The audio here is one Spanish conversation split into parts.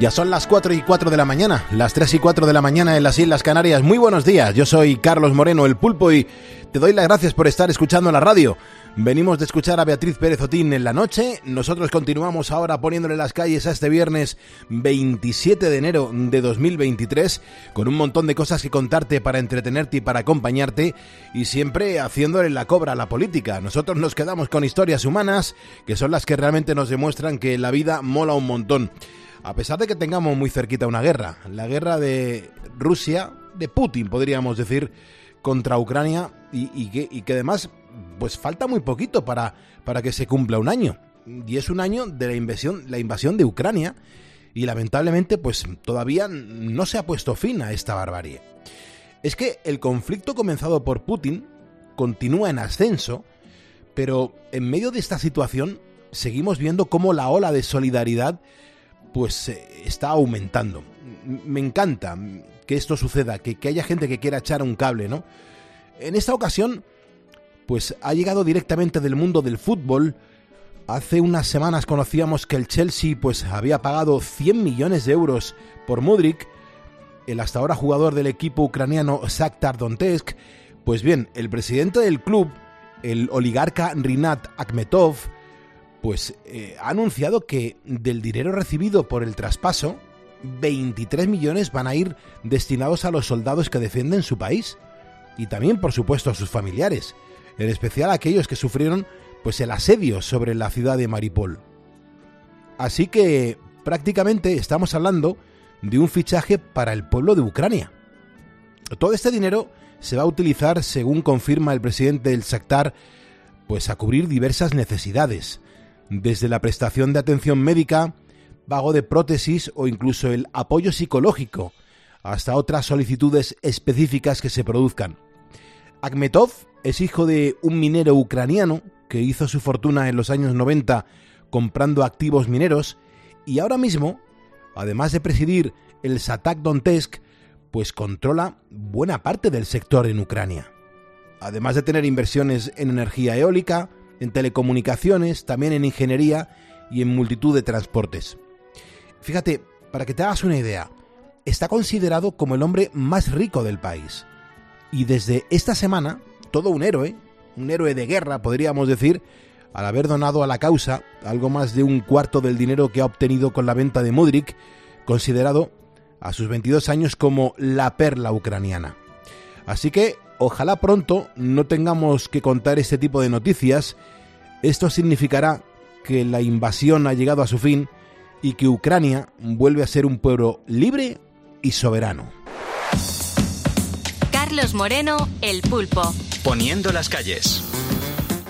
Ya son las 4 y 4 de la mañana, las 3 y 4 de la mañana en las Islas Canarias. Muy buenos días, yo soy Carlos Moreno, el pulpo, y te doy las gracias por estar escuchando la radio. Venimos de escuchar a Beatriz Pérez Otín en la noche. Nosotros continuamos ahora poniéndole las calles a este viernes 27 de enero de 2023 con un montón de cosas que contarte para entretenerte y para acompañarte y siempre haciéndole la cobra a la política. Nosotros nos quedamos con historias humanas que son las que realmente nos demuestran que la vida mola un montón a pesar de que tengamos muy cerquita una guerra, la guerra de Rusia, de Putin, podríamos decir, contra Ucrania y, que, además pues falta muy poquito para, para que se cumpla un año. Y es un año de la invasión, la invasión de Ucrania y lamentablemente pues todavía no se ha puesto fin a esta barbarie. Es que el conflicto comenzado por Putin continúa en ascenso, pero en medio de esta situación seguimos viendo cómo la ola de solidaridad pues eh, está aumentando. Me encanta que esto suceda, que, que, haya gente que quiera echar un cable, ¿no? En esta ocasión, pues ha llegado directamente del mundo del fútbol. Hace unas semanas conocíamos que el Chelsea pues había pagado 100 millones de euros por Mudrik, el hasta ahora jugador del equipo ucraniano Shakhtar Donetsk. Pues bien, el presidente del club, el oligarca Rinat Akhmetov, pues eh, ha anunciado que del dinero recibido por el traspaso, 23 millones van a ir destinados a los soldados que defienden su país y también, por supuesto, a sus familiares, en especial a aquellos que sufrieron pues el asedio sobre la ciudad de Maripol. Así que prácticamente estamos hablando de un fichaje para el pueblo de Ucrania. Todo este dinero se va a utilizar, según confirma el presidente del Shakhtar, pues a cubrir diversas necesidades, desde la prestación de atención médica, pago de prótesis o incluso el apoyo psicológico, hasta otras solicitudes específicas que se produzcan. Akhmetov es hijo de un minero ucraniano que hizo su fortuna en los años 90 comprando activos mineros y ahora mismo, además de presidir el Satak Donetsk, pues controla buena parte del sector en Ucrania. Además de tener inversiones en energía eólica, en telecomunicaciones, también en ingeniería y en multitud de transportes. Fíjate, para que te hagas una idea, está considerado como el hombre más rico del país. Y desde esta semana, todo un héroe, un héroe de guerra, podríamos decir, al haber donado a la causa algo más de un cuarto del dinero que ha obtenido con la venta de Mudrik, considerado a sus 22 años como la perla ucraniana. Así que ojalá pronto no tengamos que contar este tipo de noticias. Esto significará que la invasión ha llegado a su fin y que Ucrania vuelve a ser un pueblo libre y soberano. Carlos Moreno, El Pulpo. Poniendo las calles.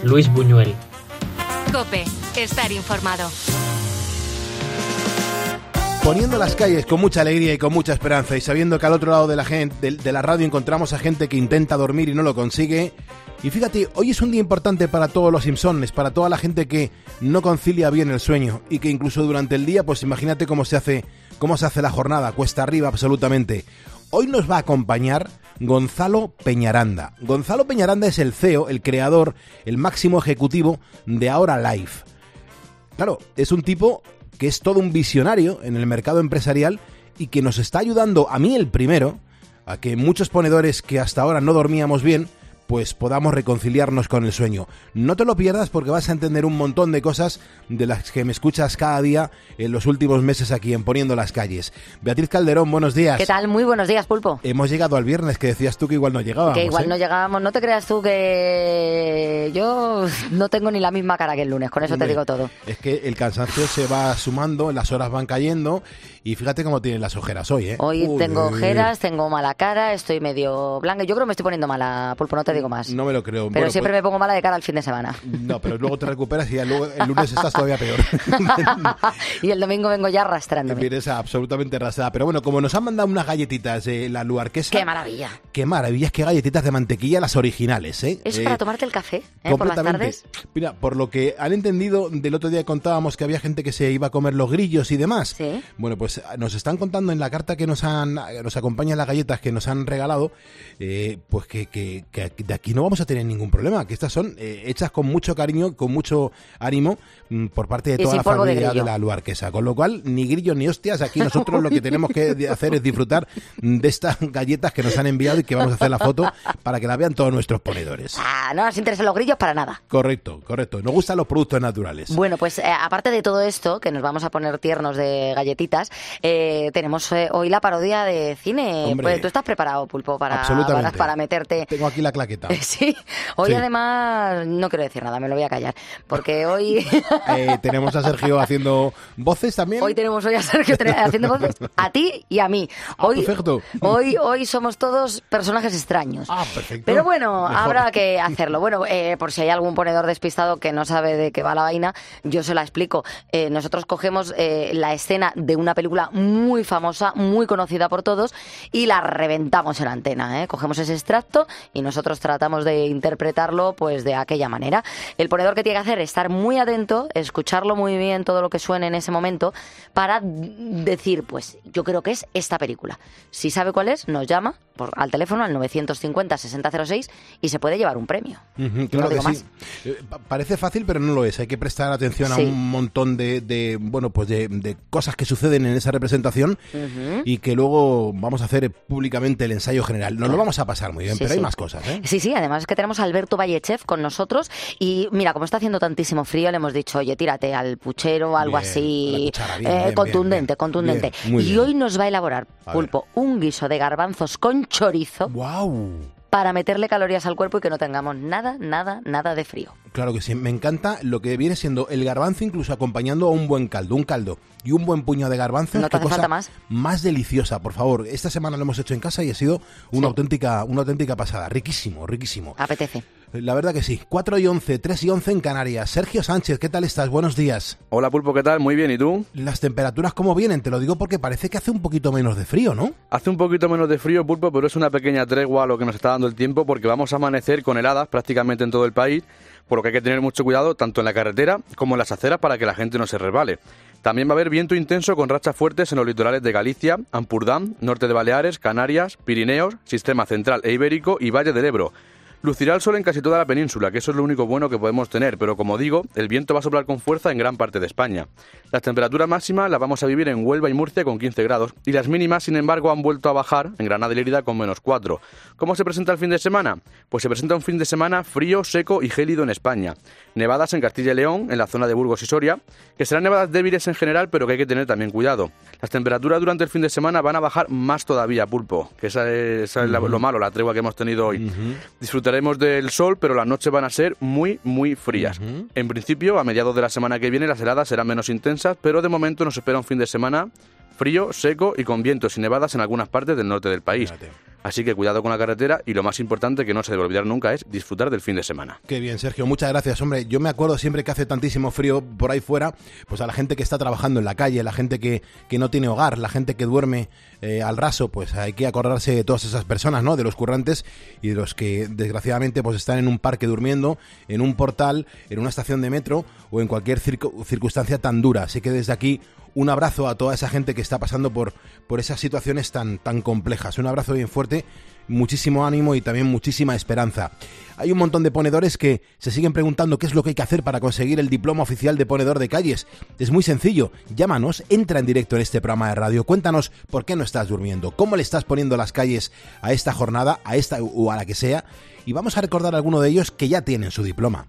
Luis Buñuel. Cope, estar informado poniendo las calles con mucha alegría y con mucha esperanza y sabiendo que al otro lado de la, gente, de, la radio encontramos a gente que intenta dormir y no lo consigue. Y fíjate, hoy es un día importante para todos los Simpsones, para toda la gente que no concilia bien el sueño y que incluso durante el día, pues imagínate cómo se hace, cómo se hace la jornada, cuesta arriba absolutamente. Hoy nos va a acompañar Gonzalo Peñaranda. Gonzalo Peñaranda es el CEO, el creador, el máximo ejecutivo de Ahora Life. Claro, es un tipo que es todo un visionario en el mercado empresarial y que nos está ayudando, a mí el primero, a que muchos ponedores que hasta ahora no dormíamos bien, pues podamos reconciliarnos con el sueño. No te lo pierdas porque vas a entender un montón de cosas de las que me escuchas cada día en los últimos meses aquí en Poniendo las Calles. Beatriz Calderón, buenos días. ¿Qué tal? Muy buenos días, Pulpo. Hemos llegado al viernes, que decías tú que igual no llegábamos. Que igual ¿eh? no llegábamos. No te creas tú que yo no tengo ni la misma cara que el lunes, con eso te digo todo. Es que el cansancio se va sumando, las horas van cayendo y fíjate cómo tienen las ojeras hoy, ¿eh? Hoy tengo ojeras, tengo mala cara, estoy medio blanca. Yo creo que me estoy poniendo mala, Pulpo, no te digo más. No me lo creo. Pero siempre pues me pongo mala de cara al fin de semana. No, pero luego te recuperas y luego el lunes estás todavía peor. y el domingo vengo ya arrastrándome. Vienes absolutamente arrastrada. Pero bueno, como nos han mandado unas galletitas de la Luarquesa... ¡Qué maravilla! ¡Qué maravillas! ¡Qué galletitas de mantequilla las originales, eh! Es para tomarte el café, ¿eh? Por las tardes. Mira, por lo que han entendido, del otro día contábamos que había gente que se iba a comer los grillos y demás. Sí. Bueno, pues nos están contando en la carta que nos han nos acompaña las galletas que nos han regalado, eh, pues que, que, de aquí no vamos a tener ningún problema, que estas son eh, hechas con mucho cariño, con mucho ánimo mm, por parte de toda la de familia de, la Luarquesa. Con lo cual, ni grillos ni hostias, aquí nosotros lo que tenemos que hacer es disfrutar de estas galletas que nos han enviado y que vamos a hacer la foto para que la vean todos nuestros ponedores. Ah, no nos interesan los grillos para nada. Correcto, correcto. Nos gustan los productos naturales. Bueno, pues eh, aparte de todo esto, que nos vamos a poner tiernos de galletitas, eh, tenemos eh, hoy la parodia de cine. Hombre. Pues, ¿Tú estás preparado, Pulpo, para, para, para meterte? Tengo aquí la claqueta. Sí, hoy Sí. además no quiero decir nada, me lo voy a callar, porque hoy... Eh, tenemos a Sergio haciendo voces también. Hoy tenemos hoy a Sergio haciendo voces a ti y a mí. Ah, Hoy, perfecto. hoy, hoy somos todos personajes extraños. Ah, perfecto. Pero bueno, Mejor. habrá que hacerlo. Bueno, eh, por si hay algún ponedor despistado que no sabe de qué va la vaina, yo se la explico. Nosotros cogemos la escena de una película muy famosa, muy conocida por todos, y la reventamos en antena. ¿eh? Cogemos ese extracto y nosotros tratamos de interpretarlo pues de aquella manera. El ponedor que tiene que hacer es estar muy atento, escucharlo muy bien todo lo que suene en ese momento, para decir, pues yo creo que es esta película. Si sabe cuál es, nos llama por, al teléfono al 950-6006 y se puede llevar un premio. Claro No que digo sí. más. Eh, pa- Parece fácil, pero no lo es. Hay que prestar atención Sí. a un montón de, de, bueno, pues de, de cosas que suceden en esa representación y que luego vamos a hacer públicamente el ensayo general. Nos lo vamos a pasar muy bien, Sí, pero hay más cosas, ¿eh? Sí, sí, además es que tenemos a Alberto Vallechev con nosotros y mira, como está haciendo tantísimo frío, le hemos dicho, oye, tírate al puchero, algo Bien, así, cuchara, bien, eh, bien, contundente, contundente. Y hoy nos va a elaborar, A Pulpo, un guiso de garbanzos con chorizo ¡Wow! Para meterle calorías al cuerpo y que no tengamos nada, nada, nada de frío. Claro que sí, me encanta lo que viene siendo el garbanzo incluso acompañando a un buen caldo, un caldo y un buen puño de garbanzos. No te hace cosa falta más. Más deliciosa, por favor. Esta semana lo hemos hecho en casa y ha sido una Sí. auténtica una auténtica pasada. Riquísimo, riquísimo. Apetece. La verdad que sí. 4 y 11, 3 y 11 en Canarias. Sergio Sánchez, ¿qué tal estás? Buenos días. Hola Pulpo, ¿qué tal? Muy bien, ¿y tú? Las temperaturas, ¿cómo vienen? Te lo digo porque parece que hace un poquito menos de frío, ¿no? Hace un poquito menos de frío, Pulpo, pero es una pequeña tregua a lo que nos está dando el tiempo porque vamos a amanecer con heladas prácticamente en todo el país, por lo que hay que tener mucho cuidado tanto en la carretera como en las aceras para que la gente no se resbale. También va a haber viento intenso con rachas fuertes en los litorales de Galicia, Ampurdán, norte de Baleares, Canarias, Pirineos, Sistema Central e Ibérico y Valle del Ebro. Lucirá el sol en casi toda la península, que eso es lo único bueno que podemos tener, pero como digo, el viento va a soplar con fuerza en gran parte de España. Las temperaturas máximas las vamos a vivir en Huelva y Murcia con 15 grados, y las mínimas, sin embargo, han vuelto a bajar en Granada y Lérida con menos 4. ¿Cómo se presenta el fin de semana? Pues se presenta un fin de semana frío, seco y gélido en España. Nevadas en Castilla y León, en la zona de Burgos y Soria, que serán nevadas débiles en general, pero que hay que tener también cuidado. Las temperaturas durante el fin de semana van a bajar más todavía, pulpo, que esa es, esa es la- lo malo, la tregua que hemos tenido hoy. Disfrutaremos del sol, pero las noches van a ser muy, muy frías. En principio, a mediados de la semana que viene, las heladas serán menos intensas, pero de momento nos espera un fin de semana frío, seco y con vientos y nevadas en algunas partes del norte del país. Fíjate. Así que cuidado con la carretera y lo más importante que no se debe olvidar nunca es disfrutar del fin de semana. Qué bien, Sergio, muchas gracias. Hombre, yo me acuerdo siempre que hace tantísimo frío por ahí fuera, pues a la gente que está trabajando en la calle, la gente que, que no tiene hogar, la gente que duerme eh, al raso, pues hay que acordarse de todas esas personas, ¿no? De los currantes y de los que desgraciadamente pues están en un parque durmiendo, en un portal, en una estación de metro o en cualquier circunstancia tan dura. Así que desde aquí un abrazo a toda esa gente que está pasando por, por esas situaciones tan, tan complejas. Un abrazo bien fuerte, muchísimo ánimo y también muchísima esperanza. Hay un montón de ponedores que se siguen preguntando qué es lo que hay que hacer para conseguir el diploma oficial de ponedor de calles. Es muy sencillo, llámanos, entra en directo en este programa de radio, cuéntanos por qué no estás durmiendo, cómo le estás poniendo las calles a esta jornada, a esta o a la que sea, y vamos a recordar a alguno de ellos que ya tienen su diploma.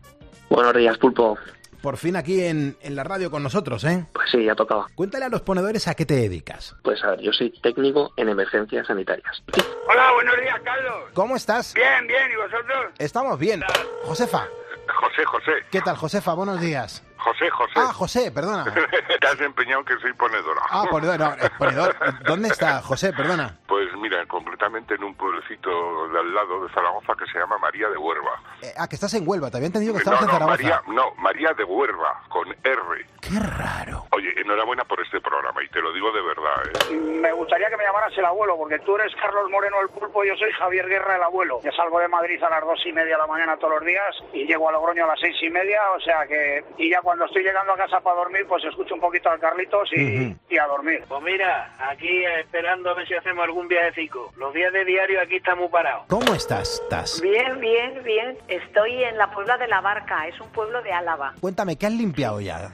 Buenos días, Pulpo. Por fin aquí en, en la radio con nosotros, ¿eh? Pues sí, ya tocaba. Cuéntale a los ponedores a qué te dedicas. Pues a ver, yo soy técnico en emergencias sanitarias. Hola, buenos días, Carlos. ¿Cómo estás? Bien, bien, ¿y vosotros? Estamos bien. Josefa, José, José. ¿qué tal, Josefa? Buenos días. José, José. Ah, José, perdona. Te has empeñado que soy ponedora. Ah, ponedor, no, eh, ponedor. ¿Dónde está José? Perdona. Pues mira, concretamente en un pueblecito de al lado de Zaragoza que se llama María de Huerva. Eh, ah, que estás en Huelva. Te había entendido que estabas no, en no, Zaragoza. María, no, María de Huerva, con R. Qué raro. Oye, enhorabuena por este programa y te lo digo de verdad, ¿eh? Me gustaría que me llamaras el abuelo, porque tú eres Carlos Moreno el pulpo y yo soy Javier Guerra el abuelo. Yo salgo de Madrid a las dos y media de la mañana todos los días y llego a Logroño a las seis y media, o sea que... Y ya cuando estoy llegando a casa para dormir, pues escucho un poquito al Carlitos y, a dormir. Pues mira, aquí esperando a ver si hacemos algún viajecico. Lo los días de diario aquí estamos parados. ¿Cómo estás? ¿Estás? Bien, bien, bien. Estoy en la Puebla de la Barca, es un pueblo de Álava. Cuéntame, ¿qué has limpiado ya?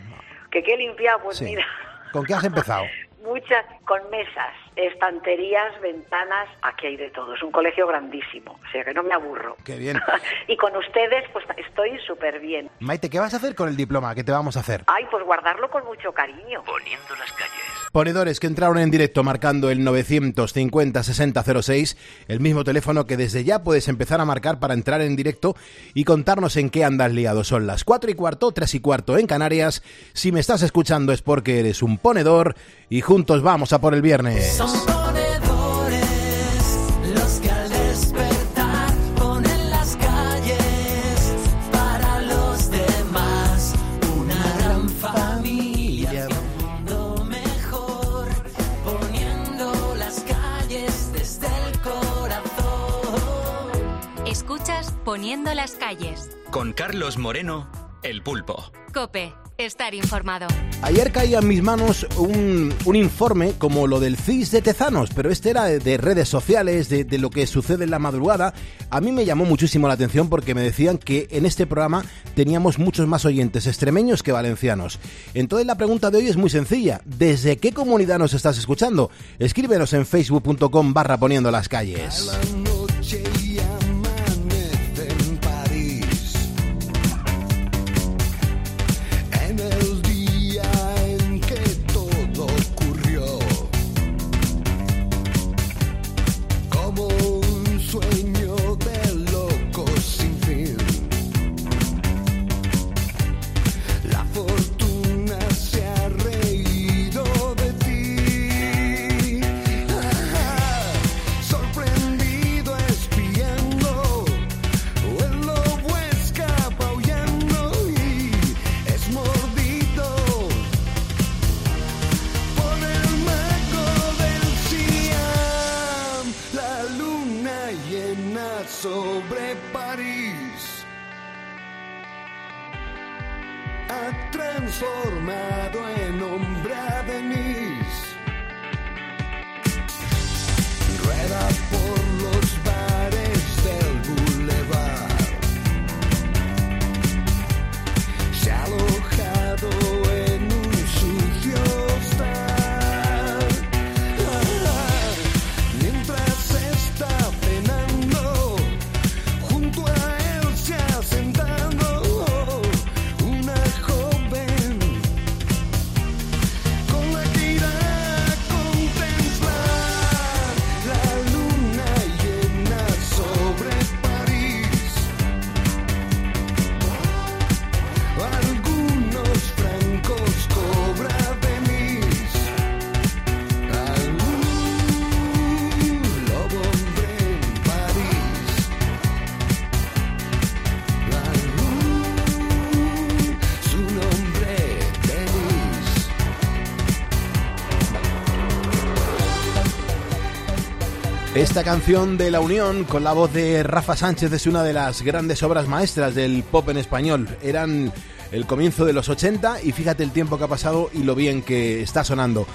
¿Que qué he limpiado? Pues Sí. mira, ¿Con qué has empezado? muchas, con mesas, estanterías, ventanas, aquí hay de todo. Es un colegio grandísimo, o sea que no me aburro. Qué bien. y con ustedes, pues estoy súper bien. Maite, ¿qué vas a hacer con el diploma? ¿Qué te vamos a hacer? Ay, pues guardarlo con mucho cariño. Poniendo las calles. Ponedores que entraron en directo marcando el 950-6006, el mismo teléfono que desde ya puedes empezar a marcar para entrar en directo y contarnos en qué andas liado. Son las 4 y cuarto, 3 y cuarto en Canarias. Si me estás escuchando es porque eres un ponedor y juntos vamos a por el viernes. Poniendo las calles. Con Carlos Moreno, el pulpo. Cope, estar informado. Ayer caía en mis manos un, un informe como lo del CIS de Tezanos, pero este era de, de redes sociales, de, de lo que sucede en la madrugada. A mí me llamó muchísimo la atención porque me decían que en este programa teníamos muchos más oyentes extremeños que valencianos. Entonces la pregunta de hoy es muy sencilla. ¿Desde qué comunidad nos estás escuchando? Escríbenos en facebook.com barra poniendo las calles. Esta canción de La Unión con la voz de Rafa Sánchez es una de las grandes obras maestras del pop en español. Eran el comienzo de los 80 y fíjate el tiempo que ha pasado y lo bien que está sonando.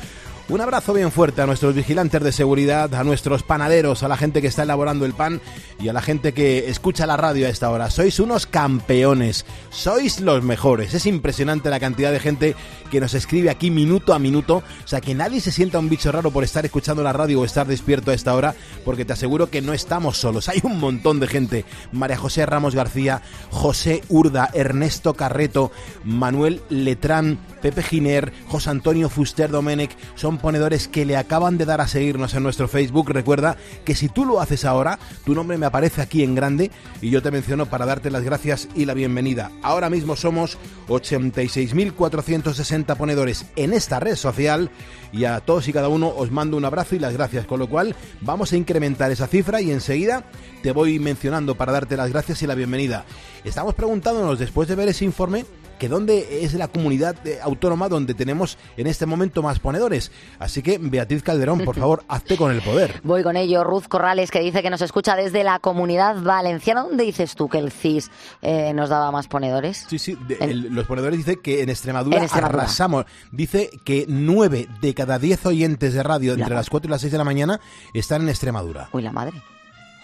Un abrazo bien fuerte a nuestros vigilantes de seguridad, a nuestros panaderos, a la gente que está elaborando el pan y a la gente que escucha la radio a esta hora. Sois unos campeones, sois los mejores. Es impresionante la cantidad de gente que nos escribe aquí minuto a minuto. O sea, que nadie se sienta un bicho raro por estar escuchando la radio o estar despierto a esta hora, porque te aseguro que no estamos solos. Hay un montón de gente. María José Ramos García, José Urda, Ernesto Carreto, Manuel Letrán, Pepe Giner, José Antonio Fuster Domenech, ponedores que le acaban de dar a seguirnos en nuestro Facebook. Recuerda que si tú lo haces ahora, tu nombre me aparece aquí en grande y yo te menciono para darte las gracias y la bienvenida. Ahora mismo somos 86.460 ponedores en esta red social y a todos y cada uno os mando un abrazo y las gracias, con lo cual vamos a incrementar esa cifra y enseguida te voy mencionando para darte las gracias y la bienvenida. Estamos preguntándonos después de ver ese informe que dónde es la comunidad eh, autónoma donde tenemos en este momento más ponedores. Así que, Beatriz Calderón, por favor, hazte con el poder. Voy con ello. Ruth Corrales, que dice que nos escucha desde la comunidad valenciana. ¿Dónde dices tú que el CIS eh, nos daba más ponedores? Sí, sí, de- el- los ponedores dicen que en Extremadura, En Extremadura. arrasamos. Dice que nueve de cada diez oyentes de radio entre las 4 y las 6 de la mañana están en Extremadura. Uy, la madre.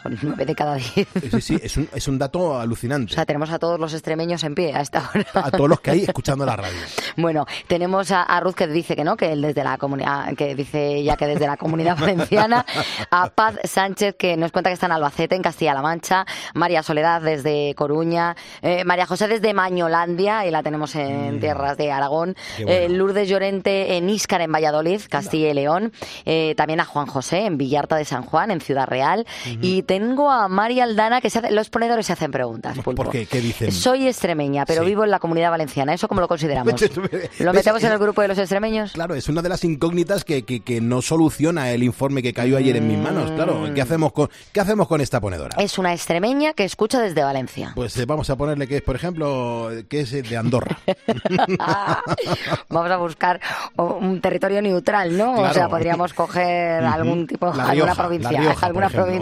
Son nueve de cada diez. Sí, sí, es un, es un dato alucinante. O sea, tenemos a todos los extremeños en pie a esta hora. A todos los que hay escuchando la radio. Bueno, tenemos a, a Ruth que dice que no, que él desde la comunidad, que dice ya que desde la comunidad valenciana, a Paz Sánchez que nos cuenta que está en Albacete, en Castilla-La Mancha, María Soledad desde Coruña, eh, María José desde Mañolandia, y la tenemos en tierras de Aragón, bueno. eh, Lourdes Llorente en Íscar, en Valladolid, Castilla y León, eh, también a Juan José en Villarta de San Juan, en Ciudad Real, y tengo a María Aldana que se hace, los ponedores se hacen preguntas, Pulpo. ¿Por qué? ¿Qué dicen? Soy extremeña, pero Sí. vivo en la comunidad valenciana. ¿Eso cómo lo consideramos? ¿Lo metemos en el grupo de los extremeños? Claro, es una de las incógnitas que, que- que no soluciona el informe que cayó ayer en mis manos. Claro, ¿qué hacemos con, qué hacemos con esta ponedora? Es una extremeña que escucha desde Valencia. Pues eh, vamos a ponerle que es, por ejemplo, que es eh, de Andorra. Vamos a buscar un territorio neutral, ¿no? O sea, podríamos coger algún tipo, La alguna provincia, Rioja, alguna por ejemplo.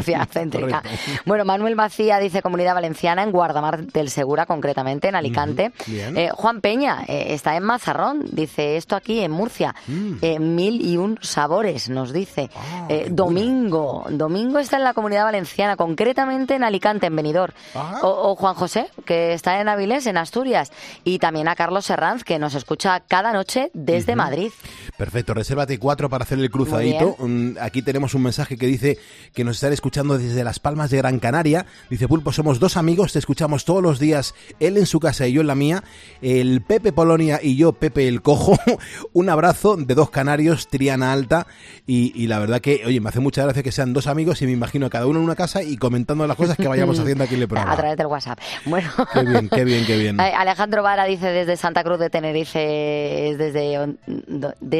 Correcto. Bueno, Manuel Macía dice Comunidad Valenciana en Guardamar del Segura, concretamente en Alicante. Eh, Juan Peña eh, está en Mazarrón, dice esto aquí en Murcia. Mm. Eh, mil y un sabores, nos dice. Ah, Domingo, Domingo está en la Comunidad Valenciana, concretamente en Alicante, en Benidorm. Ah. O, o Juan José, que está en Avilés, en Asturias. Y también a Carlos Serranz, que nos escucha cada noche desde. Madrid. Perfecto, resérvate cuatro para hacer el cruzadito. Mm, Aquí tenemos un mensaje que dice que nos están escuchando desde Las Palmas de Gran Canaria. Dice Pulpo, somos dos amigos, te escuchamos todos los días, él en su casa y yo en la mía. El Pepe Polonia y yo, Pepe el Cojo. un abrazo de dos canarios, Triana Alta. Y, y la verdad que, oye, me hace mucha gracia que sean dos amigos y me imagino a cada uno en una casa y comentando las cosas que vayamos haciendo aquí en el A programa. través del WhatsApp. Bueno. Qué bien, qué bien, qué bien. Alejandro Vara dice desde Santa Cruz de Tenerife, es desde,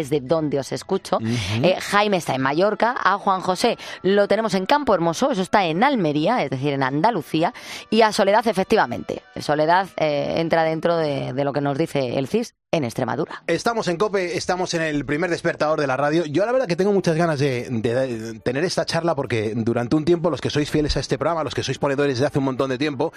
desde donde os escucho. Eh, Jaime está en Mallorca. A Juan José lo tenemos en Campo Hermoso, eso está en Almería, es decir, en Andalucía. Y a Soledad, efectivamente. Soledad eh, entra dentro de, de lo que nos dice el CIS en Extremadura. Estamos en COPE, estamos en el primer despertador de la radio. Yo la verdad que tengo muchas ganas de, tener esta charla porque durante un tiempo los que sois fieles a este programa, los que sois ponedores de hace un montón de tiempo,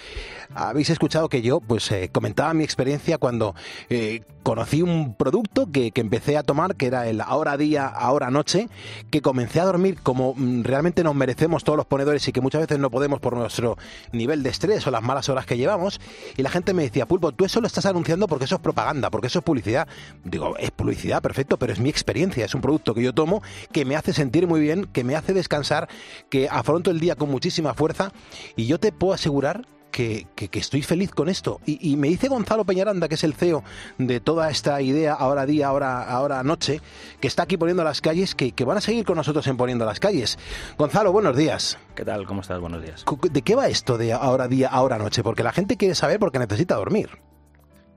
habéis escuchado que yo pues eh, comentaba mi experiencia cuando eh, conocí un producto que, que empecé a tomar, que era el ahora día, ahora noche, que comencé a dormir como mm, realmente nos merecemos todos los ponedores y que muchas veces no podemos por nuestro nivel de estrés o las malas horas que llevamos. Y la gente me decía, Pulpo, tú eso lo estás anunciando porque eso es propaganda, porque eso es publicidad. Digo, es publicidad, perfecto, pero es mi experiencia, es un producto que yo tomo que me hace sentir muy bien, que me hace descansar, que afronto el día con muchísima fuerza y yo te puedo asegurar que, que- que estoy feliz con esto. Y, y me dice Gonzalo Peñaranda, que es el CEO de toda esta idea, ahora día, ahora, ahora noche, que está aquí poniendo las calles, que, que van a seguir con nosotros en poniendo las calles. Gonzalo, buenos días. ¿Qué tal? ¿Cómo estás? Buenos días. ¿De qué va esto de ahora día, ahora noche? Porque la gente quiere saber porque necesita dormir.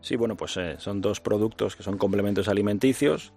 Sí, bueno, pues eh, son dos productos que son complementos alimenticios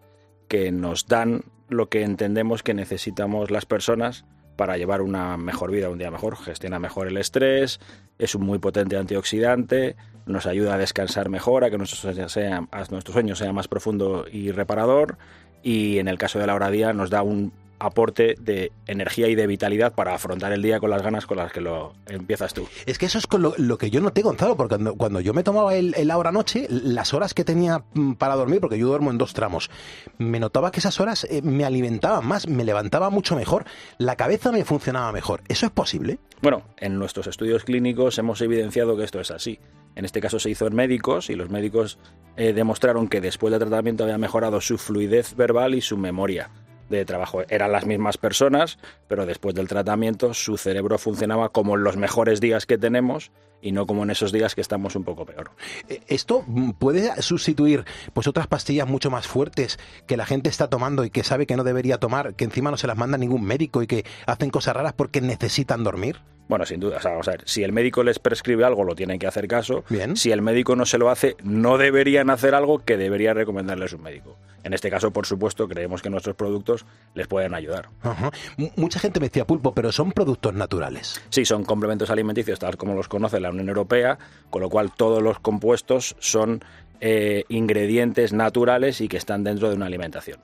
que nos dan lo que entendemos que necesitamos las personas para llevar una mejor vida, un día mejor, gestiona mejor el estrés, es un muy potente antioxidante, nos ayuda a descansar mejor, a que nuestro sueño sea, nuestro sueño sea más profundo y reparador, y en el caso de la hora día nos da un aporte de energía y de vitalidad para afrontar el día con las ganas con las que lo empiezas tú. Es que eso es con lo, lo que yo noté, Gonzalo, porque cuando, cuando yo me tomaba el, el ahora noche, las horas que tenía mm, para dormir, porque yo duermo en dos tramos, me notaba que esas horas eh, me alimentaban más, me levantaba mucho mejor, la cabeza me funcionaba mejor. ¿Eso es posible? Bueno, en nuestros estudios clínicos hemos evidenciado que esto es así. En este caso se hizo en médicos y los médicos eh, demostraron que después del tratamiento había mejorado su fluidez verbal y su memoria de trabajo. Eran las mismas personas, pero después del tratamiento su cerebro funcionaba como en los mejores días que tenemos y no como en esos días que estamos un poco peor. Eh, ¿Esto mm, puede sustituir pues otras pastillas mucho más fuertes que la gente está tomando y que sabe que no debería tomar, que encima no se las manda ningún médico y que hacen cosas raras porque necesitan dormir? Bueno, sin duda. O sea, vamos a ver, si el médico les prescribe algo, lo tienen que hacer caso. Si el médico no se lo hace, no deberían hacer algo que debería recomendarles un médico. En este caso, por supuesto, creemos que nuestros productos les pueden ayudar. Ajá. Mucha gente me decía pulpo, pero son productos naturales. Sí, son complementos alimenticios tal como los conoce la Unión Europea, con lo cual todos los compuestos son eh, ingredientes naturales y que están dentro de una alimentación.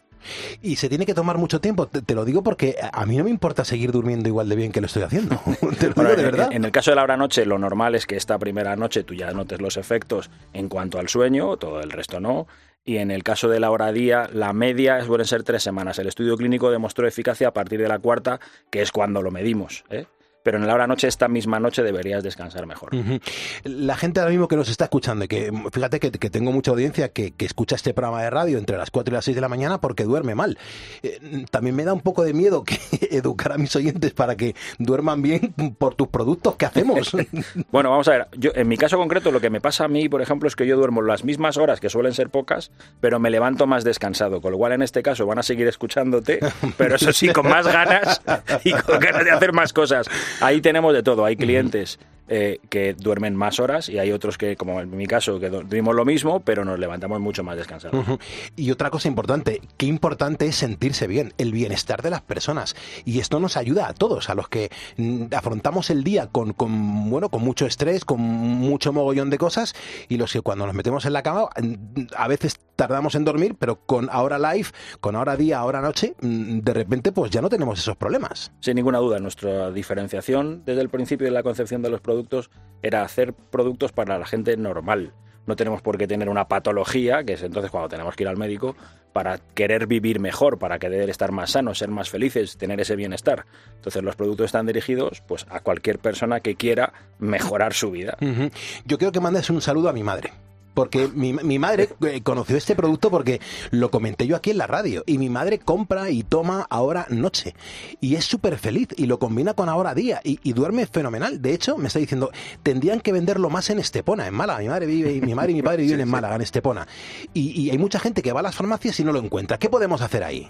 Y se tiene que tomar mucho tiempo. Te, te lo digo porque a mí no me importa seguir durmiendo igual de bien que lo estoy haciendo. te lo digo de en- verdad. En, el caso de la hora noche, lo normal es que esta primera noche tú ya notes los efectos en cuanto al sueño, todo el resto no. Y en el caso de la hora día, la media suelen ser tres semanas. El estudio clínico demostró eficacia a partir de la cuarta, que es cuando lo medimos. ¿eh? Pero en la hora noche, esta misma noche, deberías descansar mejor. La gente ahora mismo que nos está escuchando, y que fíjate que, que tengo mucha audiencia que, que escucha este programa de radio entre las 4 y las 6 de la mañana porque duerme mal. Eh, también me da un poco de miedo que educar a mis oyentes para que duerman bien por tus productos. ¿Qué hacemos? Bueno, vamos a ver. Yo, en mi caso concreto, lo que me pasa a mí, por ejemplo, es que yo duermo las mismas horas, que suelen ser pocas, pero me levanto más descansado. Con lo cual, en este caso, van a seguir escuchándote, pero eso sí, con más ganas y con ganas de hacer más cosas. Ahí tenemos de todo. Hay clientes eh, que duermen más horas y hay otros que, como en mi caso, que dormimos lo mismo, pero nos levantamos mucho más descansados. Y otra cosa importante, qué importante es sentirse bien, el bienestar de las personas. Y esto nos ayuda a todos, a los que mm, afrontamos el día con, con, bueno, con mucho estrés, con mucho mogollón de cosas, y los que cuando nos metemos en la cama, mm, a veces tardamos en dormir, pero con ahora live, con ahora día, ahora noche, mm, de repente pues ya no tenemos esos problemas. Sin ninguna duda, nuestra diferenciación desde el principio de la concepción de los productos era hacer productos para la gente normal. No tenemos por qué tener una patología, que es entonces cuando tenemos que ir al médico, para querer vivir mejor, para querer estar más sanos, ser más felices, tener ese bienestar. Entonces los productos están dirigidos pues, a cualquier persona que quiera mejorar su vida. Yo quiero que mandes un saludo a mi madre. Porque mi, mi madre eh, conoció este producto porque lo comenté yo aquí en la radio. Y mi madre compra y toma ahora noche. Y es súper feliz y lo combina con ahora día. Y, y duerme fenomenal. De hecho, me está diciendo, tendrían que venderlo más en Estepona, en Málaga. Mi madre vive, mi madre y mi padre viven en Málaga, en Estepona. Y, y hay mucha gente que va a las farmacias y no lo encuentra. ¿Qué podemos hacer ahí?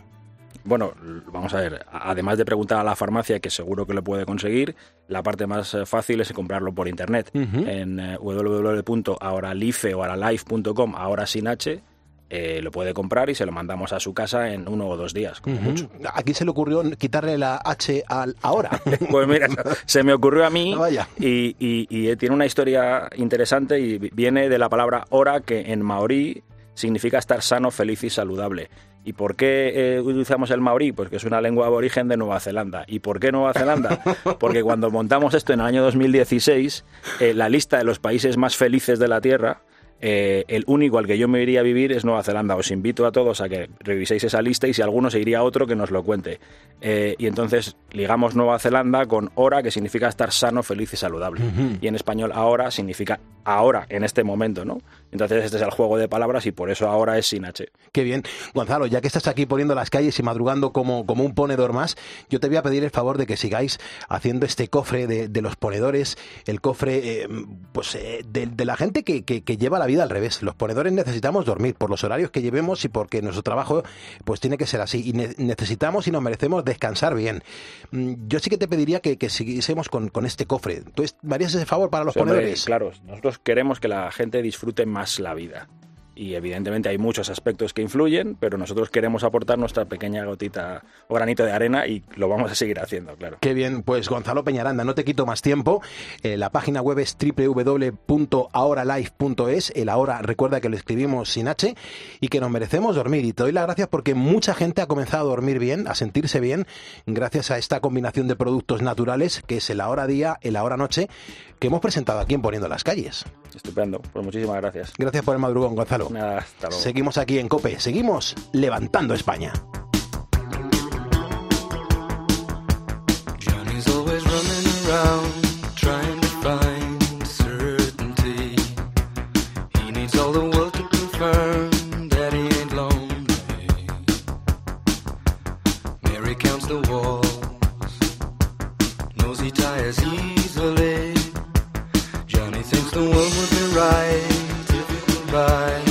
Bueno, vamos a ver, además de preguntar a la farmacia, que seguro que lo puede conseguir, la parte más eh, fácil es comprarlo por internet. En eh, www.ahoralife o ahoralife.com, ahora sin H, eh, lo puede comprar y se lo mandamos a su casa en uno o dos días, como mucho. Ujú. Aquí se le ocurrió quitarle la H al ahora. Pues mira, se me ocurrió a mí Vaya. y, y- y, tiene una historia interesante y vi- viene de la palabra hora, que en maorí significa estar sano, feliz y saludable. ¿Y por qué eh, utilizamos el maorí? Pues que es una lengua aborigen de Nueva Zelanda. ¿Y por qué Nueva Zelanda? Porque cuando montamos esto en el año 2016, eh, la lista de los países más felices de la Tierra, eh, el único al que yo me iría a vivir es Nueva Zelanda. Os invito a todos a que reviséis esa lista y si alguno se iría a otro que nos lo cuente. Eh, y entonces ligamos Nueva Zelanda con hora, que significa estar sano, feliz y saludable. Y en español ahora significa ahora, en este momento, ¿no? Entonces este es el juego de palabras y por eso ahora es sin H. Qué bien. Gonzalo, ya que estás aquí poniendo las calles y madrugando como, como un ponedor más, yo te voy a pedir el favor de que sigáis haciendo este cofre de, de los ponedores, el cofre eh, pues de, de la gente que, que- que lleva la vida al revés. Los ponedores necesitamos dormir por los horarios que llevemos y porque nuestro trabajo pues tiene que ser así. Y ne- necesitamos y nos merecemos descansar bien. Mm, Yo sí que te pediría que, que siguiésemos con, con este cofre. ¿Tú harías ese favor para los Sí, hombre, ponedores? claro, nosotros queremos que la gente disfrute más la vida. Y evidentemente hay muchos aspectos que influyen, pero nosotros queremos aportar nuestra pequeña gotita o granito de arena y lo vamos a seguir haciendo, claro. Qué bien, pues Gonzalo Peñaranda, no te quito más tiempo. Eh, la página web es www.ahoralife.es. El ahora recuerda que lo escribimos sin H y que nos merecemos dormir. Y te doy las gracias porque mucha gente ha comenzado a dormir bien, a sentirse bien, gracias a esta combinación de productos naturales que es el ahora día, el ahora noche, que hemos presentado aquí en Poniendo las Calles. Estupendo, pues muchísimas gracias. Gracias por el madrugón, Gonzalo. Nada, hasta luego. Seguimos aquí en Cope, seguimos levantando España. Johnny's always running around trying to find certainty. He needs all the world to confirm that he ain't lonely. Mary counts the walls, knows he tires easily. Johnny thinks the world would be right if he could buy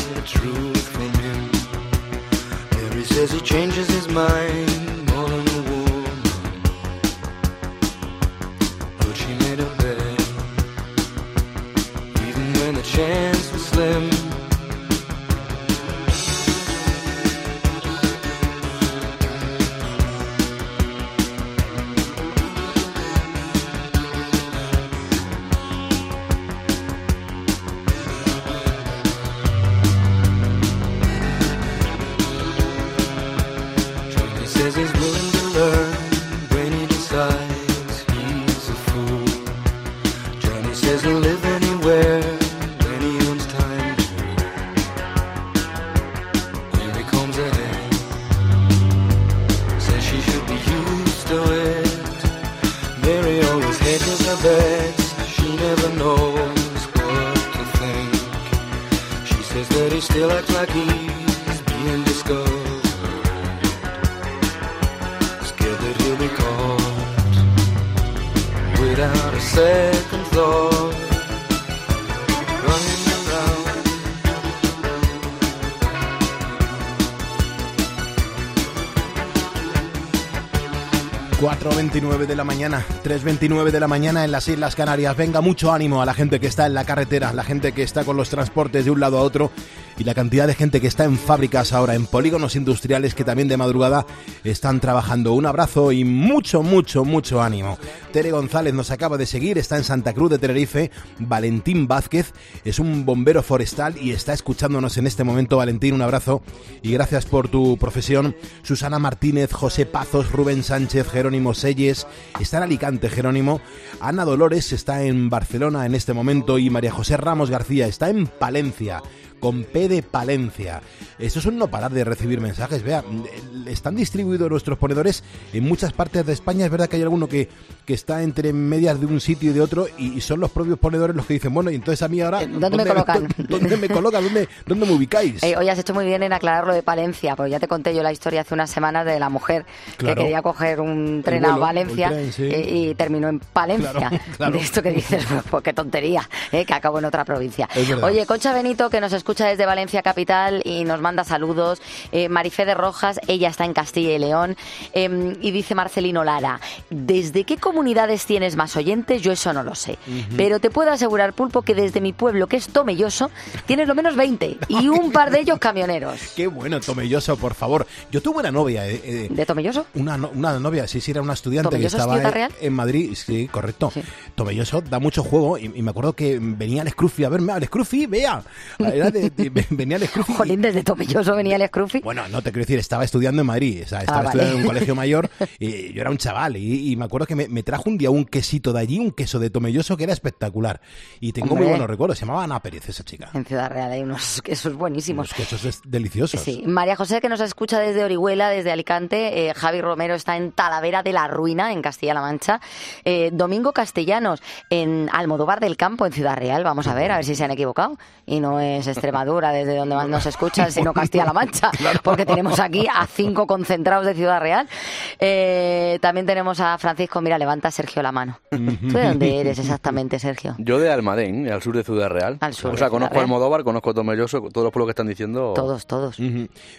3.29 de la mañana en las Islas Canarias. Venga, mucho ánimo a la gente que está en la carretera, la gente que está con los transportes de un lado a otro y la cantidad de gente que está en fábricas ahora, en polígonos industriales que también de madrugada están trabajando. Un abrazo y mucho, mucho, mucho ánimo. Tere González nos acaba de seguir, está en Santa Cruz de Tenerife. Valentín Vázquez es un bombero forestal y está escuchándonos en este momento. Valentín, un abrazo y gracias por tu profesión. Susana Martínez, José Pazos, Rubén Sánchez, Jerónimo Selles, está en Alicante Jerónimo. Ana Dolores está en Barcelona en este momento y María José Ramos García está en Palencia con P de Palencia. Esto es un no parar de recibir mensajes. Vea, están distribuidos nuestros ponedores en muchas partes de España. Es verdad que hay alguno que, que está entre medias de un sitio y de otro y, y son los propios ponedores los que dicen, bueno, y entonces a mí ahora... ¿Dónde, me colocan? ¿Dónde me colocan? ¿Dónde, dónde me ubicáis? Eh, hoy has hecho muy bien en aclarar lo de Palencia, porque ya te conté yo la historia hace unas semanas de la mujer Claro. que quería coger un tren vuelo, a Valencia tren, sí. eh, y terminó en Palencia. Claro, claro. De esto que dices, pues qué tontería, eh, que acabó en otra provincia. Oye, Concha Benito, que nos escucha desde Valencia Capital y nos manda saludos. Eh, Marifé de Rojas, ella está en Castilla y León. Eh, y dice Marcelino Lara, ¿desde qué comunidades tienes más oyentes? Yo eso no lo sé. Pero te puedo asegurar, Pulpo, que desde mi pueblo, que es Tomelloso, tienes lo menos 20 y un par de ellos camioneros. Qué bueno, Tomelloso, por favor. Yo tuve una novia. eh, eh, ¿De Tomelloso? Una, una novia, sí, sí, era una estudiante que ¿Tomelloso es estaba en, en Madrid. Sí, correcto. Tomelloso da mucho juego y, y me acuerdo que venía el Scruffy a verme. ¡Al Scruffy, vea! Era de- de- venía el Scruffy. Jolín, desde Tomelloso venía el Scruffy. Bueno, no te quiero decir, estaba estudiando en Madrid, o sea, estaba Ah, vale. estudiando en un colegio mayor y yo era un chaval y, y me acuerdo que me, me trajo un día un quesito de allí, un queso de Tomelloso que era espectacular y tengo Hombre. muy buenos recuerdos, se llamaba Ana Pérez esa chica. En Ciudad Real hay unos quesos buenísimos. Los quesos es- deliciosos. Sí, María José que nos escucha desde Orihuela, desde Alicante, eh, Javi Romero está en Talavera de la Ruina, en Castilla-La Mancha, eh, Domingo Castellanos en Almodóvar del Campo, en Ciudad Real, vamos a ver, a ver si se han equivocado, y no es Extremadura desde donde más nos escuchan, sino Castilla-La Mancha, porque tenemos aquí a cinco concentrados de Ciudad Real. Eh, también tenemos a Francisco, mira, levanta Sergio la mano. ¿Tú de dónde eres exactamente, Sergio? Yo de Almadén, al sur de Ciudad Real. Al sur o sea, conozco Real. Almodóvar, conozco Tomelloso, todos los pueblos que están diciendo. Todos, todos.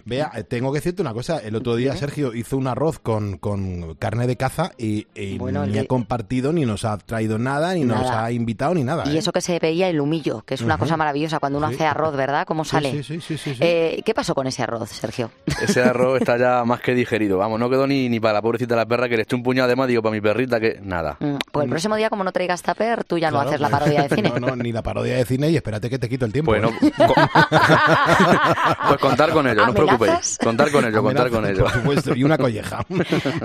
Vea, eh, tengo que decirte una cosa. El otro día Sergio hizo un arroz con, con carne de caza y, y Bueno, ni el ha compartido, ni nos ha traído nada, ni nos ha invitado, ni nada. Y ¿eh? eso que se veía el humillo, que es una cosa maravillosa cuando uno Sí. hace arroz, ¿verdad? ¿Cómo sale? sí, sí, sí, sí, sí. Eh, ¿Qué pasó con ese arroz, Sergio? Ese arroz está ya más que digerido. Vamos, no quedó ni, ni para la pobrecita de la perra que le eché un puñado de más, digo, para mi perrita que nada. Mm, Pues el próximo día, como no traigas tupper, tú ya no haces la pues, parodia de cine. No, no, ni la parodia de cine y espérate que te quito el tiempo. Bueno, ¿eh? Pues contar con ello, no os preocupéis. Contar con ello, contar con ello. Por supuesto, y una colleja.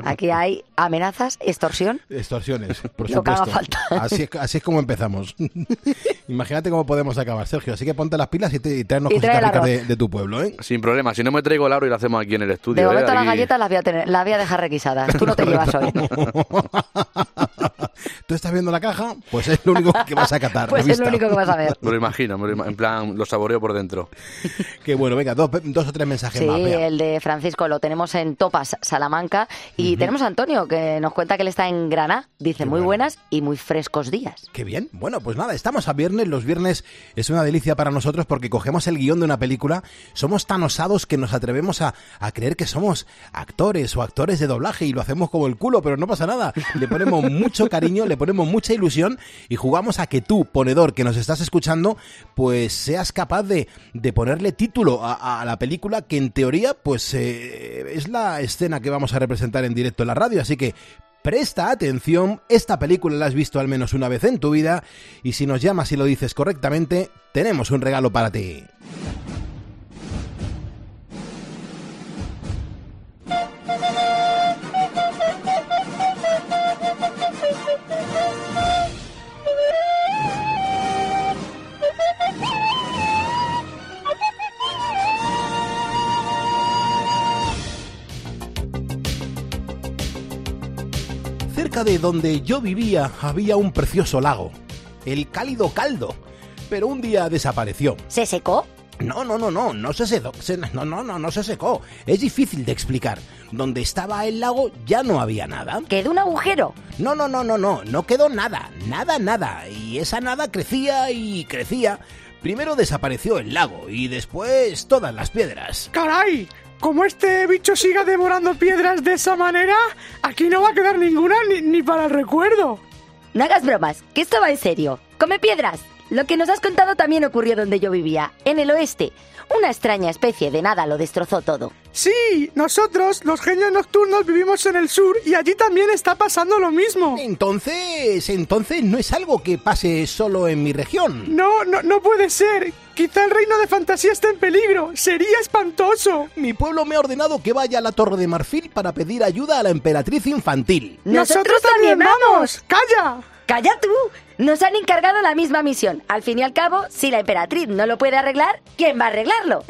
Aquí hay amenazas, extorsión. Extorsiones, por Lo que haga supuesto. falta. Así es, así es como empezamos. Imagínate cómo podemos acabar, Sergio. Así que ponte las pilas y, te, y tráenos Y trae cositas el ricas de, arroz. de tu pueblo, ¿eh? Sin problema, si no me traigo el aro y lo hacemos aquí en el estudio. De ¿eh? momento las galletas las voy, a tener, las voy a dejar requisadas. Tú no te llevas hoy. Tú estás viendo la caja, pues es lo único que vas a catar. Pues es lo único que vas a ver. Me lo imagino, me lo ima- en plan, lo saboreo por dentro. Qué bueno, venga, dos, dos o tres mensajes Sí, más. el de Francisco lo tenemos en Topas, Salamanca. Y tenemos a Antonio, que nos cuenta que él está en Granada. Dice, muy buenas y muy frescos días. Qué bien. Bueno, pues nada, estamos a viernes. Los viernes es una delicia para nosotros porque cogemos el guion de una película. Somos tan osados que nos atrevemos a, a creer que somos actores o actores de doblaje y lo hacemos como el culo, pero no pasa nada. Le ponemos mucho cariño, le ponemos mucha ilusión y jugamos a que tú, ponedor que nos estás escuchando, pues seas capaz de, de ponerle título a, a la película que en teoría, pues eh, es la escena que vamos a representar en directo en la radio. Así que Presta atención, esta película la has visto al menos una vez en tu vida y si nos llamas y lo dices correctamente, tenemos un regalo para ti. Cerca de donde yo vivía había un precioso lago, el cálido caldo, pero un día desapareció. ¿Se secó? No, no, no, no, no se secó, se- no, no, no, no se secó. Es difícil de explicar. Donde estaba el lago ya no había nada. ¿Quedó un agujero? No, no, no, no, no, no quedó nada, nada, nada. Y esa nada crecía y crecía. Primero desapareció el lago y después todas las piedras. ¡Caray! Como este bicho siga devorando piedras de esa manera, aquí no va a quedar ninguna ni, ni para el recuerdo. No hagas bromas, que esto va en serio. Come piedras. Lo que nos has contado también ocurrió donde yo vivía, en el oeste. Una extraña especie de nada lo destrozó todo. Sí, nosotros, los genios nocturnos, vivimos en el sur y allí también está pasando lo mismo. Entonces, entonces no es algo que pase solo en mi región. No, no, no puede ser. Quizá el reino de fantasía esté en peligro. Sería espantoso. Mi pueblo me ha ordenado que vaya a la Torre de Marfil para pedir ayuda a la emperatriz infantil. ¡Nosotros también vamos! ¡Calla! ¡Calla tú! Nos han encargado la misma misión. Al fin y al cabo, si la emperatriz no lo puede arreglar, ¿quién va a arreglarlo?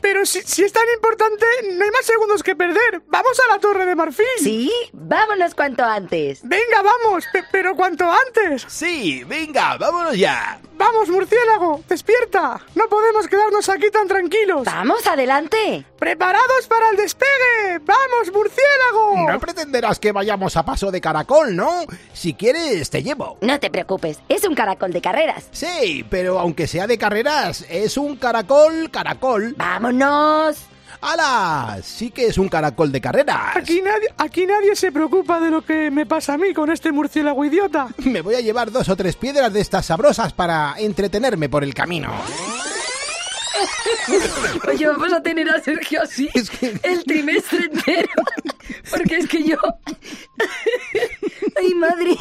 Pero si, si es tan importante, no hay más segundos que perder. ¡Vamos a la Torre de Marfil! Sí, vámonos cuanto antes. Venga, vamos, pe- pero cuanto antes. Sí, venga, vámonos ya. Vamos, murciélago, despierta. No podemos quedarnos aquí tan tranquilos. Vamos, adelante. ¡Preparados para el despegue! ¡Vamos, murciélago! No pretenderás que vayamos a paso de caracol, ¿no? Si quieres, te llevo. No te preocupes, es un caracol de carreras. Sí, pero aunque sea de carreras, es un caracol, caracol. ¡Vámonos! ¡Hala! Sí que es un caracol de carreras. Aquí nadie, aquí nadie se preocupa de lo que me pasa a mí con este murciélago idiota. Me voy a llevar dos o tres piedras de estas sabrosas para entretenerme por el camino. Oye, vamos a tener a Sergio así el trimestre entero. Porque es que yo. Ay, madre,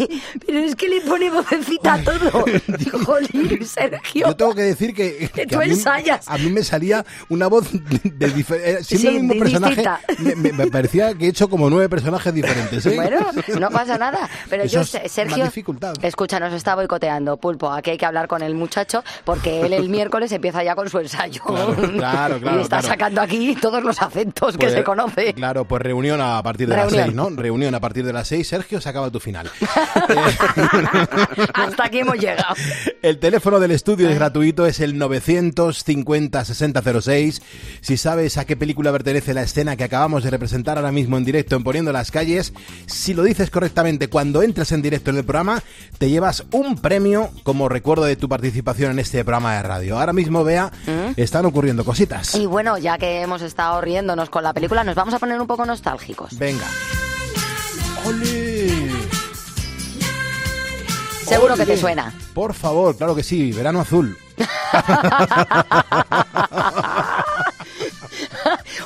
pero es que le pone vocecita a todo. Jolín, Sergio. Yo tengo que decir que, Que que tú a, mí, ensayas. a mí me salía una voz de diferente. Siendo Sí, el mismo personaje, me, me- me parecía que he hecho como nueve personajes diferentes. ¿eh? Bueno, no pasa nada. Pero Eso yo, Sergio, dificultad. escucha, nos está boicoteando, Pulpo. Aquí hay que hablar con el muchacho porque él el miércoles empieza ya con su ensayo. Claro, claro, y está claro. sacando aquí todos los acentos que Pues, se conoce. Claro, pues reunión a partir de Reunión. las seis, ¿no? Reunión a partir de las seis. Sergio, se acaba tu final. Hasta aquí hemos llegado. El teléfono del estudio es gratuito, es el 950-6006. Si sabes a qué película pertenece la escena que acabamos de representar ahora mismo en directo en Poniendo las Calles, si lo dices correctamente cuando entras en directo en el programa, te llevas un premio como recuerdo de tu participación en este programa de radio. Ahora mismo, vea, están ocurriendo cositas. Y bueno, ya que hemos estado riéndonos con la película, nos vamos a poner un poco nostálgicos. Venga. ¡Ole! Seguro que te suena. Por favor, claro que sí, verano azul.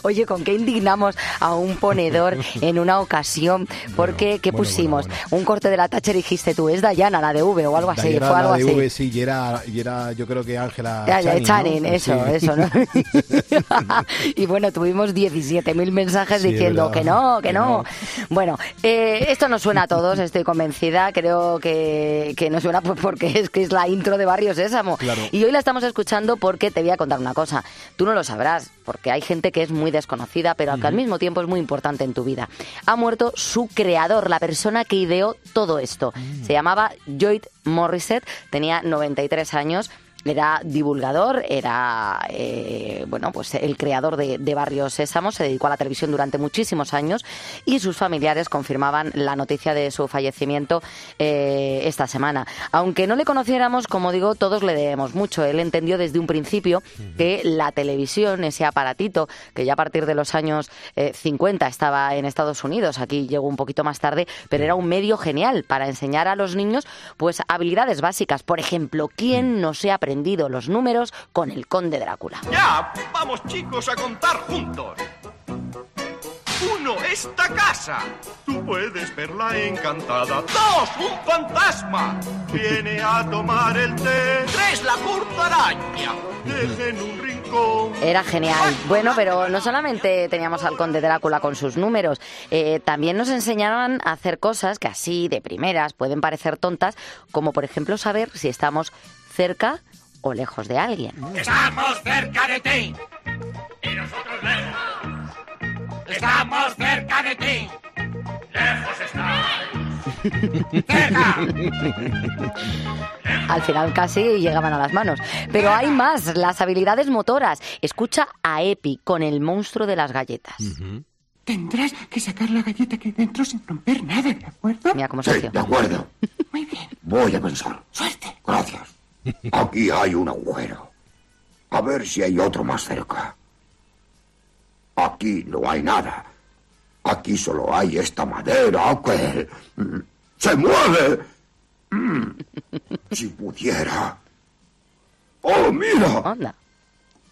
Oye, ¿con qué indignamos a un ponedor en una ocasión? Porque, ¿qué bueno, pusimos? Un corte de la Thatcher dijiste tú, es Dayana, la de V o algo así. Dayana, Fue algo la de así. V, sí, y era, y era, yo creo que Ángela Channing, ¿no? Eso, Sí. eso, ¿no? y bueno, tuvimos 17.000 mensajes Sí, diciendo que no, que Que no. no. Bueno, eh, esto nos suena a todos, estoy convencida. Creo que, que nos suena pues porque es que es la intro de Barrio Sésamo. Claro. Y hoy la estamos escuchando porque te voy a contar una cosa. Tú no lo sabrás, porque hay gente que es muy desconocida, pero que al mismo tiempo es muy importante en tu vida. Ha muerto su creador, la persona que ideó todo esto. Se llamaba Lloyd Morrisset, tenía 93 años. Era divulgador, era eh, bueno, pues el creador de, de Barrio Sésamo, se dedicó a la televisión durante muchísimos años y sus familiares confirmaban la noticia de su fallecimiento eh, esta semana. Aunque no le conociéramos, como digo, todos le debemos mucho. Él entendió desde un principio que la televisión, ese aparatito que ya a partir de los años eh, 50 estaba en Estados Unidos, aquí llegó un poquito más tarde, pero era un medio genial para enseñar a los niños pues habilidades básicas. Por ejemplo, ¿quién no se ha aprendido los números con el conde Drácula? Ya, vamos chicos a contar juntos. Uno, esta casa. Tú puedes verla encantada. Dos, un fantasma. Viene a tomar el té. Tres, la curta araña. Dejen un rincón. Era genial. Bueno, pero no solamente teníamos al conde Drácula con sus números, eh, también nos enseñaron a hacer cosas que así de primeras pueden parecer tontas, como por ejemplo saber si estamos cerca o lejos de alguien. Estamos cerca de ti. Y nosotros lejos. Estamos cerca de ti. Lejos está. Al final casi llegaban a las manos. Pero hay más, las habilidades motoras. Escucha a Epi con el monstruo de las galletas. Tendrás que sacar la galleta que hay dentro sin romper nada, ¿de acuerdo? Mira cómo Sí, socio. de acuerdo. Muy bien. Voy a pensar. Suerte. Gracias. Aquí hay un agujero. A ver si hay otro más cerca. Aquí no hay nada. Aquí solo hay esta madera que... ¡Se mueve! Mm, Si pudiera... ¡Oh, mira!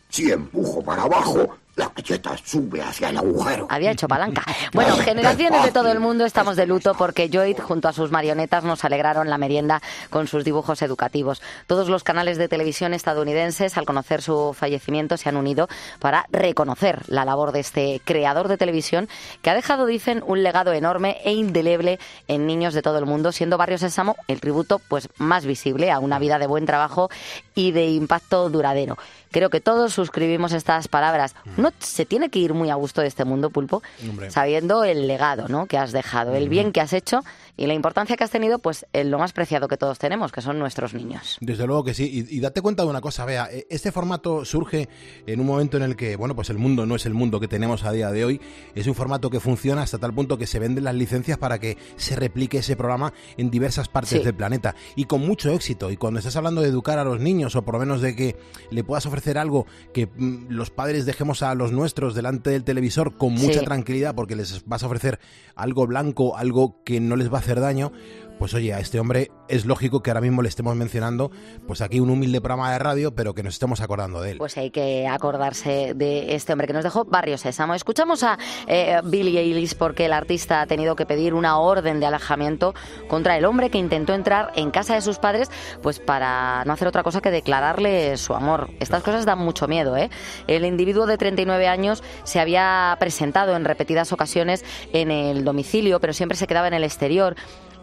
Si empujo para abajo, la galleta sube hacia el agujero. Había hecho palanca. Bueno, generaciones de todo el mundo estamos de luto porque Joyd junto a sus marionetas nos alegraron la merienda con sus dibujos educativos. Todos los canales de televisión estadounidenses al conocer su fallecimiento se han unido para reconocer la labor de este creador de televisión que ha dejado, dicen, un legado enorme e indeleble en niños de todo el mundo, siendo Barrio Sésamo el tributo pues más visible a una vida de buen trabajo y de impacto duradero. Creo que todos suscribimos estas palabras. Uno se tiene que ir muy a gusto de este mundo, Pulpo, Hombre. sabiendo el legado ¿no? que has dejado, el bien que has hecho y la importancia que has tenido pues en lo más preciado que todos tenemos, que son nuestros niños. Desde luego que sí. Y, y date cuenta de una cosa, vea, eh, este formato surge en un momento en el que, bueno, pues el mundo no es el mundo que tenemos a día de hoy. Es un formato que funciona hasta tal punto que se venden las licencias para que se replique ese programa en diversas partes Sí. del planeta. Y con mucho éxito. Y cuando estás hablando de educar a los niños, o por lo menos de que le puedas ofrecer algo que mm, los padres dejemos a los nuestros delante del televisor con mucha Sí. tranquilidad, porque les vas a ofrecer algo blanco, algo que no les va a hacer daño. Pues oye, a este hombre es lógico que ahora mismo le estemos mencionando, pues aquí un humilde programa de radio, pero que nos estemos acordando de él. Pues hay que acordarse de este hombre que nos dejó Barrio Sésamo. Escuchamos a eh, Billie Eilish porque el artista ha tenido que pedir una orden de alejamiento contra el hombre que intentó entrar en casa de sus padres pues para no hacer otra cosa que declararle su amor. Estas cosas dan mucho miedo, ¿eh? El individuo de 39 años se había presentado en repetidas ocasiones en el domicilio, pero siempre se quedaba en el exterior.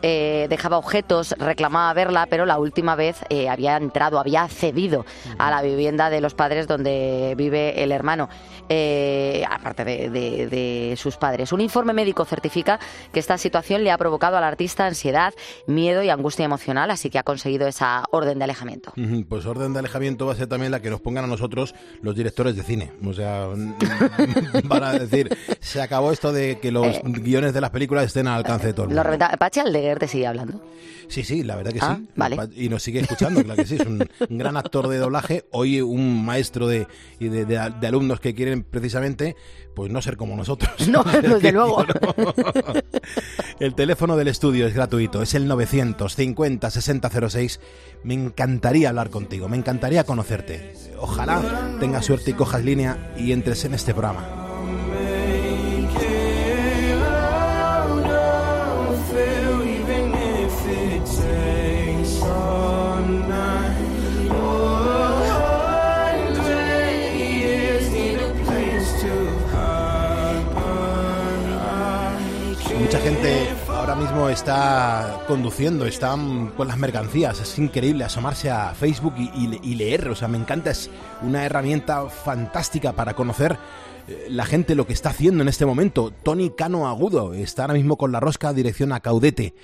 Eh, dejaba objetos, reclamaba verla, pero la última vez eh, había entrado, había accedido a la vivienda de los padres donde vive el hermano, eh, aparte de, de- de sus padres. Un informe médico certifica que esta situación le ha provocado al artista ansiedad, miedo y angustia emocional, así que ha conseguido esa orden de alejamiento. Pues orden de alejamiento va a ser también la que nos pongan a nosotros los directores de cine. O sea, para decir, se acabó esto de que los Eh. guiones de las películas estén al alcance de todo el Lo mundo. reventa- Pachi Aldeguer te sigue hablando. Sí, sí, la verdad que Ah, sí. vale. Y nos sigue escuchando, claro que sí. Es un, un gran actor de doblaje. Hoy un maestro de, y de, de- de alumnos que quieren precisamente pues no ser como nosotros. No, desde luego. El teléfono del estudio es gratuito, es el 950 6006. Me encantaría hablar contigo, me encantaría conocerte. Ojalá tengas suerte y cojas línea y entres en este programa. Está conduciendo, están con las mercancías. Es increíble asomarse a Facebook y, y leer. O sea, me encanta. Es una herramienta fantástica para conocer eh, la gente lo que está haciendo en este momento. Tony Cano Agudo está ahora mismo con la rosca dirección a Caudete.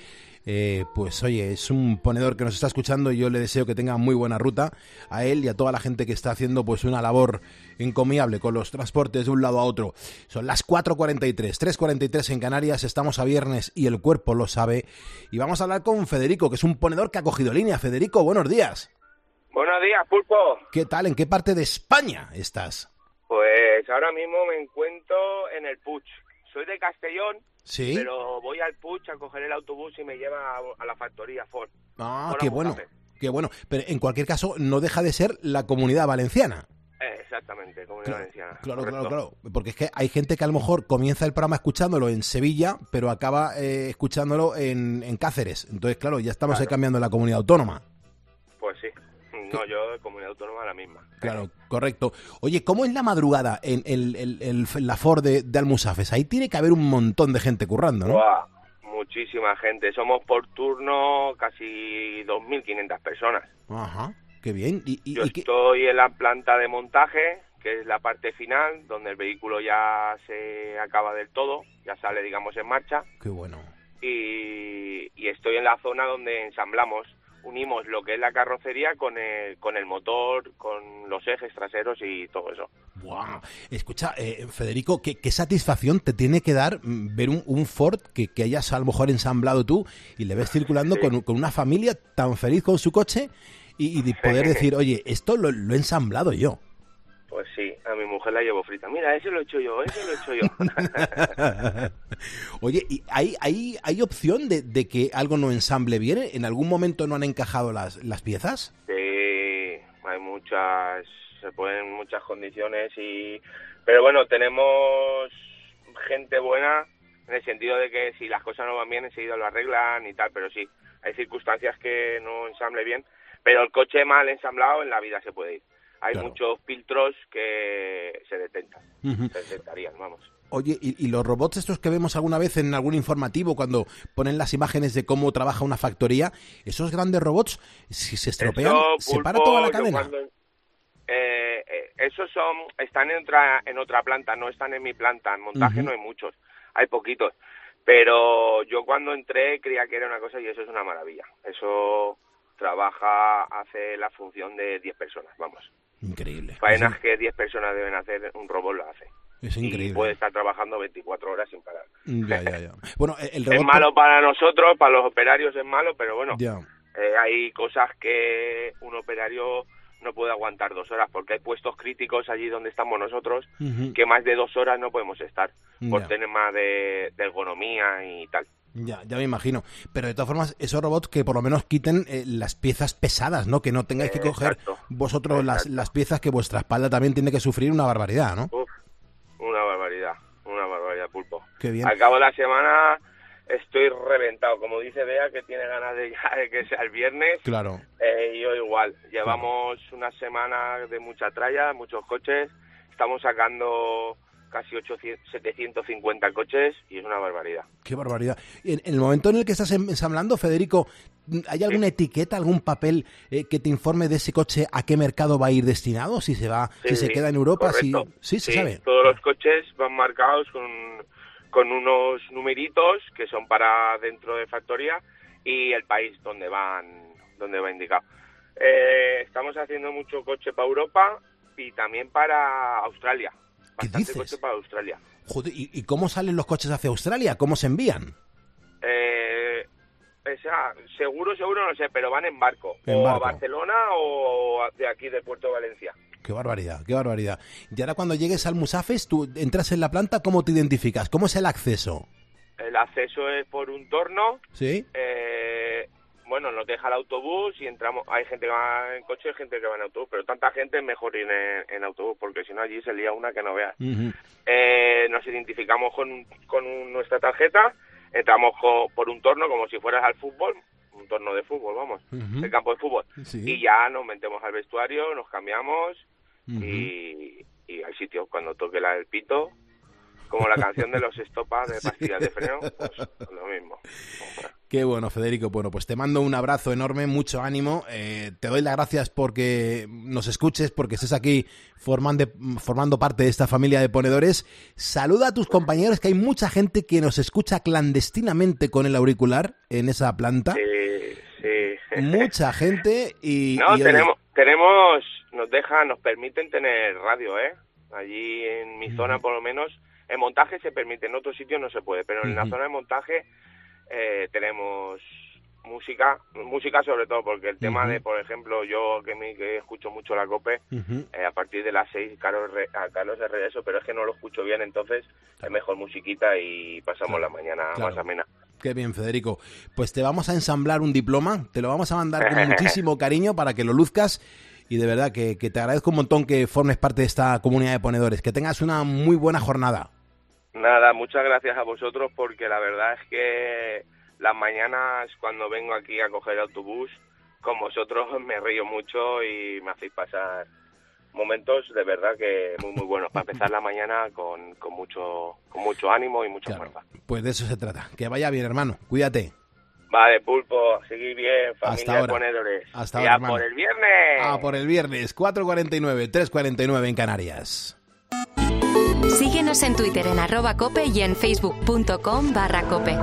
Eh, pues oye, es un ponedor que nos está escuchando y yo le deseo que tenga muy buena ruta a él y a toda la gente que está haciendo pues una labor encomiable con los transportes de un lado a otro. Son las 4.43, 3.43 en Canarias, estamos a viernes y el cuerpo lo sabe. Y vamos a hablar con Federico, que es un ponedor que ha cogido línea. Federico, buenos días. Buenos días, Pulpo. ¿Qué tal? ¿En qué parte de España estás? Pues ahora mismo me encuentro en el Puig. Soy de Castellón, Sí. pero voy al Puig a coger el autobús y me lleva a, a la factoría Ford. Ah, qué bueno. Qué bueno. Pero en cualquier caso, no deja de ser la comunidad valenciana. Eh, exactamente, Comunidad Valenciana. Claro, correcto. claro, claro. Porque es que hay gente que a lo mejor comienza el programa escuchándolo en Sevilla, pero acaba eh, escuchándolo en, en Cáceres. Entonces, claro, ya estamos ahí cambiando la comunidad autónoma. Pues sí. No, yo de Comunidad Autónoma la misma. Claro, correcto. Oye, ¿cómo es la madrugada en, el- el- el- la Ford de, de Almusafes? Ahí tiene que haber un montón de gente currando, ¿no? Muchísima gente. Somos por turno casi 2.500 personas. Ajá, qué bien. ¿Y, y- Yo y qué- estoy en la planta de montaje, que es la parte final, donde el vehículo ya se acaba del todo, ya sale, digamos, en marcha. Qué bueno. Y y estoy en la zona donde ensamblamos, unimos lo que es la carrocería con el, con el motor, con los ejes traseros y todo eso. Buah. Escucha, eh, Federico, ¿qué, qué satisfacción te tiene que dar mm, ver un, un Ford que, que hayas a lo mejor ensamblado tú y le ves circulando con, con una familia tan feliz con su coche y, y de poder decir, oye, esto lo, lo he ensamblado yo. Pues sí, a mi mujer la llevo frita. Mira, ese lo he hecho yo, ese lo he hecho yo. Oye, ¿y hay, hay, hay opción de, de que algo no ensamble bien? ¿En algún momento no han encajado las, las piezas? Sí, hay muchas, se ponen muchas condiciones y... Pero bueno, tenemos gente buena en el sentido de que si las cosas no van bien enseguida lo arreglan y tal, pero sí, hay circunstancias que no ensamble bien, pero el coche mal ensamblado en la vida se puede ir. Hay Claro. muchos filtros que se detectan, Ujú. se detectarían, vamos. Oye, ¿y, y los robots estos que vemos alguna vez en algún informativo cuando ponen las imágenes de cómo trabaja una factoría, esos grandes robots, si se estropean, Eso, se para toda la cadena? cuando- eh, eh, esos son, están en otra, en otra planta, no están en mi planta. En montaje no hay muchos, hay poquitos. Pero yo cuando entré creía que era una cosa y eso es una maravilla. Eso trabaja, hace la función de 10 personas, vamos. Increíble. Faenas que 10 personas deben hacer, un robot lo hace. Es Y increíble. puede estar trabajando 24 horas sin parar. Ya, ya, ya. Bueno, el Es robot... malo para nosotros, para los operarios es malo, pero bueno, eh, hay cosas que un operario no puede aguantar dos horas, porque hay puestos críticos allí donde estamos nosotros, que más de dos horas no podemos estar, por Ya. temas de, de ergonomía y tal. Ya, ya me imagino. Pero de todas formas, esos robots que por lo menos quiten eh, las piezas pesadas, ¿no? Que no tengáis que coger Exacto. vosotros las, las piezas que vuestra espalda también tiene que sufrir una barbaridad, ¿no? Uf, una barbaridad, una barbaridad, pulpo. Qué bien. Al cabo de la semana estoy reventado, como dice Bea, que tiene ganas de ya de que sea el viernes. Claro. Eh, yo igual. Llevamos una semana de mucha tralla, muchos coches. Estamos sacando casi 800, 750 coches y es una barbaridad. Qué barbaridad. En, en el momento en el que estás ensamblando, Federico, ¿hay alguna etiqueta, algún papel eh, que te informe de ese coche a qué mercado va a ir destinado? Si se va, Sí, si se queda en Europa, si sí se sabe. Todos los coches van marcados con, con unos numeritos que son para dentro de factoría y el país donde van donde va indicado. Eh, estamos haciendo mucho coche para Europa y también para Australia. Bastante dices? coche para Australia. Joder, ¿y, y cómo salen los coches hacia Australia? ¿Cómo se envían? Eh, esa, seguro, seguro no sé, pero van en barco. En o barco. a Barcelona o de aquí, de Puerto Valencia. Qué barbaridad, qué barbaridad. Y ahora cuando llegues al Musafes, tú entras en la planta, ¿cómo te identificas? ¿Cómo es el acceso? El acceso es por un torno. ¿Sí? Eh, bueno, nos deja el autobús y entramos. Hay gente que va en coche y gente que va en autobús, pero tanta gente es mejor ir en, en autobús porque si no allí se lía una que no veas. Eh, nos identificamos con, con nuestra tarjeta, entramos por un torno como si fueras al fútbol, un torno de fútbol, vamos, Ujú. el campo de fútbol. Sí. Y ya nos metemos al vestuario, nos cambiamos y, y al sitio cuando toque la del pito, como la canción de los estopas de pastillas de freno, pues lo mismo. Qué bueno, Federico. Bueno, pues te mando un abrazo enorme, mucho ánimo. Eh, te doy las gracias porque nos escuches, porque estés aquí formando, formando parte de esta familia de ponedores. Saluda a tus compañeros, que hay mucha gente que nos escucha clandestinamente con el auricular en esa planta. Sí, sí. Mucha gente y... No, y, tenemos, tenemos, nos dejan, nos permiten tener radio, ¿eh? Allí en mi zona, por lo menos, en montaje se permite, en otros sitios no se puede, pero en la zona de montaje eh, tenemos música, música sobre todo, porque el tema de, por ejemplo, yo que, me, que escucho mucho la COPE, eh, a partir de las seis, Carlos, re- a Carlos de regreso, pero es que no lo escucho bien, entonces es mejor musiquita y pasamos la mañana Claro. más amena. Qué bien, Federico. Pues te vamos a ensamblar un diploma, te lo vamos a mandar con muchísimo cariño para que lo luzcas y de verdad que, que te agradezco un montón que formes parte de esta comunidad de ponedores. Que tengas una muy buena jornada. Nada, muchas gracias a vosotros porque la verdad es que las mañanas cuando vengo aquí a coger el autobús con vosotros me río mucho y me hacéis pasar momentos de verdad que muy muy buenos para empezar la mañana con, con mucho con mucho ánimo y mucha fuerza. Pues de eso se trata. Que vaya bien, hermano. Cuídate. Vale, pulpo, seguir bien, Hasta familia de ahora. ponedores. Hasta Y ahora, a hermano. por el viernes. A por el viernes, 4.49, 3.49 en Canarias. Síguenos en Twitter en arroba cope y en facebook.com barra cope.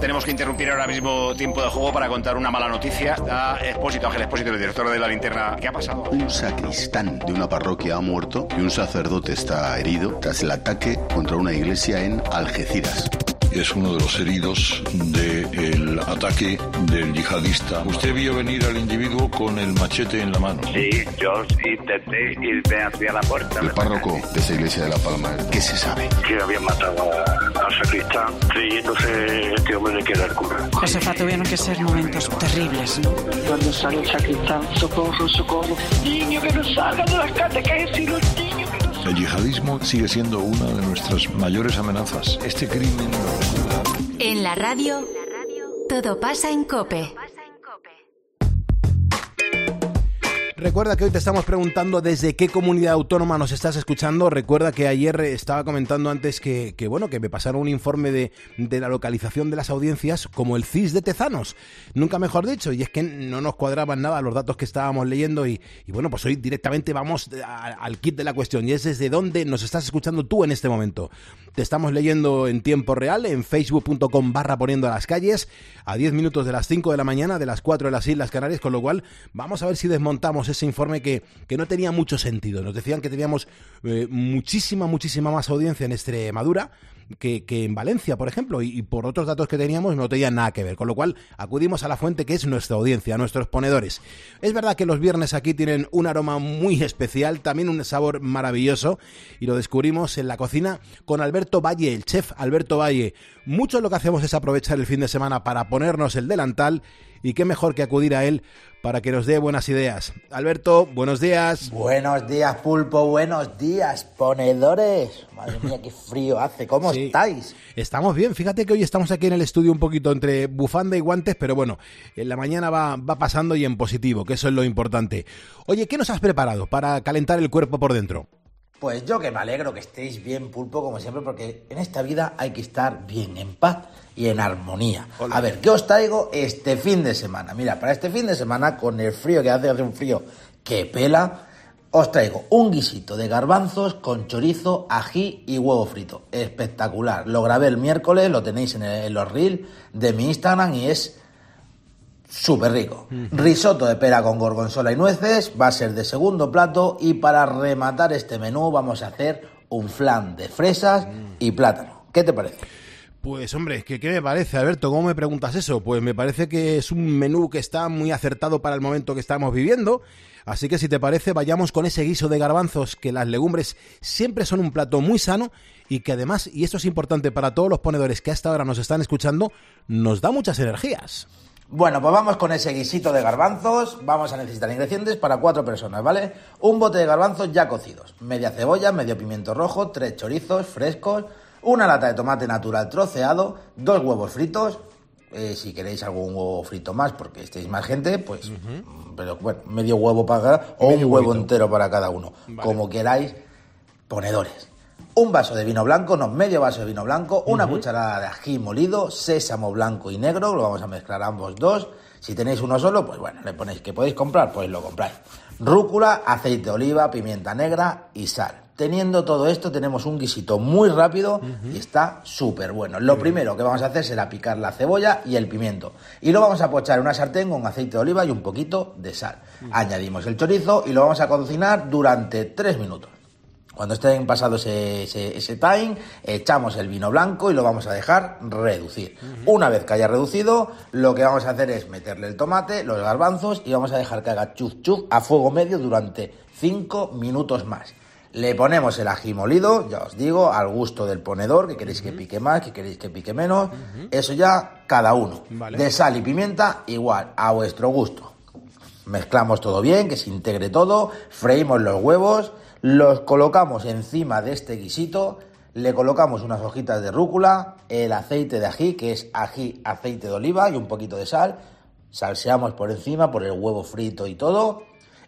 Tenemos que interrumpir ahora mismo tiempo de juego para contar una mala noticia. A Expósito, Ángel Expósito, el director de la linterna. ¿Qué ha pasado? Un sacristán de una parroquia ha muerto y un sacerdote está herido tras el ataque contra una iglesia en Algeciras. Es uno de los heridos del ataque del yihadista. Usted vio venir al individuo con el machete en la mano. Sí, yo intenté irme hacia la puerta. El párroco de esa iglesia de La Palma, ¿qué se sabe? Que habían matado a- al sacristán creyéndose este hombre de que era el cura. Josefa, tuvieron que ser momentos terribles, ¿no? Cuando sale el sacristán, socorro, socorro. Niño que nos salga de las catequesis, los niños El yihadismo sigue siendo una de nuestras mayores amenazas. Este crimen En la radio, todo pasa en Cope. Recuerda que hoy te estamos preguntando desde qué comunidad autónoma nos estás escuchando. Recuerda que ayer estaba comentando antes que, que, bueno, que me pasaron un informe de, de la localización de las audiencias como el CIS de Tezanos. Nunca mejor dicho, y es que no nos cuadraban nada los datos que estábamos leyendo y, y bueno, pues hoy directamente vamos a- al kit de la cuestión y es desde dónde nos estás escuchando tú en este momento. Te estamos leyendo en tiempo real en facebook.com barra poniendo a las calles a 10 minutos de las 5 de la mañana, de las 4 de las Islas Canarias, con lo cual vamos a ver si desmontamos ese informe que, que no tenía mucho sentido. Nos decían que teníamos eh, muchísima, muchísima más audiencia en Extremadura que, en Valencia, por ejemplo, y, y por otros datos que teníamos no tenían nada que ver, con lo cual acudimos a la fuente que es nuestra audiencia, nuestros ponedores. Es verdad que los viernes aquí tienen un aroma muy especial, también un sabor maravilloso, y lo descubrimos en la cocina con Alberto Valle, el chef Alberto Valle. Mucho lo que hacemos es aprovechar el fin de semana para ponernos el delantal, y qué mejor que acudir a él para que nos dé buenas ideas. Alberto, buenos días. Buenos días, pulpo, buenos días, ponedores. Madre mía, qué frío hace. ¿Cómo Sí. estáis? Estamos bien, fíjate que hoy estamos aquí en el estudio un poquito entre bufanda y guantes, pero bueno, en la mañana va, va pasando y en positivo, que eso es lo importante. Oye, ¿qué nos has preparado para calentar el cuerpo por dentro? Pues yo que me alegro que estéis bien, pulpo, como siempre, porque en esta vida hay que estar bien, en paz y en armonía. A ver, ¿qué os traigo este fin de semana? Mira, para este fin de semana, con el frío que hace, hace un frío que pela, os traigo un guisito de garbanzos con chorizo, ají y huevo frito. Espectacular. Lo grabé el miércoles, lo tenéis en, el- en los reels de mi Instagram y es súper rico. Risotto de pera con gorgonzola y nueces va a ser de segundo plato y para rematar este menú vamos a hacer un flan de fresas y plátano. ¿Qué te parece? Pues hombre, ¿qué, ¿qué me parece, Alberto? ¿Cómo me preguntas eso? Pues me parece que es un menú que está muy acertado para el momento que estamos viviendo. Así que si te parece, vayamos con ese guiso de garbanzos, que las legumbres siempre son un plato muy sano y que además, y esto es importante para todos los ponedores que hasta ahora nos están escuchando, nos da muchas energías. Bueno, pues vamos con ese guisito de garbanzos. Vamos a necesitar ingredientes para cuatro personas, ¿vale? Un bote de garbanzos ya cocidos, media cebolla, medio pimiento rojo, tres chorizos frescos, una lata de tomate natural troceado, dos huevos fritos. eh, si queréis algún huevo frito más, porque estéis más gente, pues, pero bueno, medio huevo para cada, o Medio un huevo huevito. entero para cada uno, Vale. como queráis, ponedores. Un vaso de vino blanco, no, medio vaso de vino blanco, una cucharada de ají molido, sésamo blanco y negro, lo vamos a mezclar ambos dos. Si tenéis uno solo, pues bueno, le ponéis que podéis comprar, pues lo compráis. Rúcula, aceite de oliva, pimienta negra y sal. Teniendo todo esto, tenemos un guisito muy rápido y está súper bueno. Lo primero que vamos a hacer será picar la cebolla y el pimiento. Y lo vamos a pochar en una sartén con aceite de oliva y un poquito de sal. Añadimos el chorizo y lo vamos a cocinar durante 3 minutos. Cuando estén pasados ese, ese, ese time, echamos el vino blanco y lo vamos a dejar reducir. Una vez que haya reducido, lo que vamos a hacer es meterle el tomate, los garbanzos y vamos a dejar que haga chuf chuf a fuego medio durante 5 minutos más. Le ponemos el ají molido, ya os digo, al gusto del ponedor, que queréis que pique más, que queréis que pique menos. Eso ya cada uno. Vale. De sal y pimienta, igual, a vuestro gusto. Mezclamos todo bien, que se integre todo, freímos los huevos, los colocamos encima de este guisito, le colocamos unas hojitas de rúcula, el aceite de ají, que es ají, aceite de oliva y un poquito de sal, salseamos por encima por el huevo frito y todo,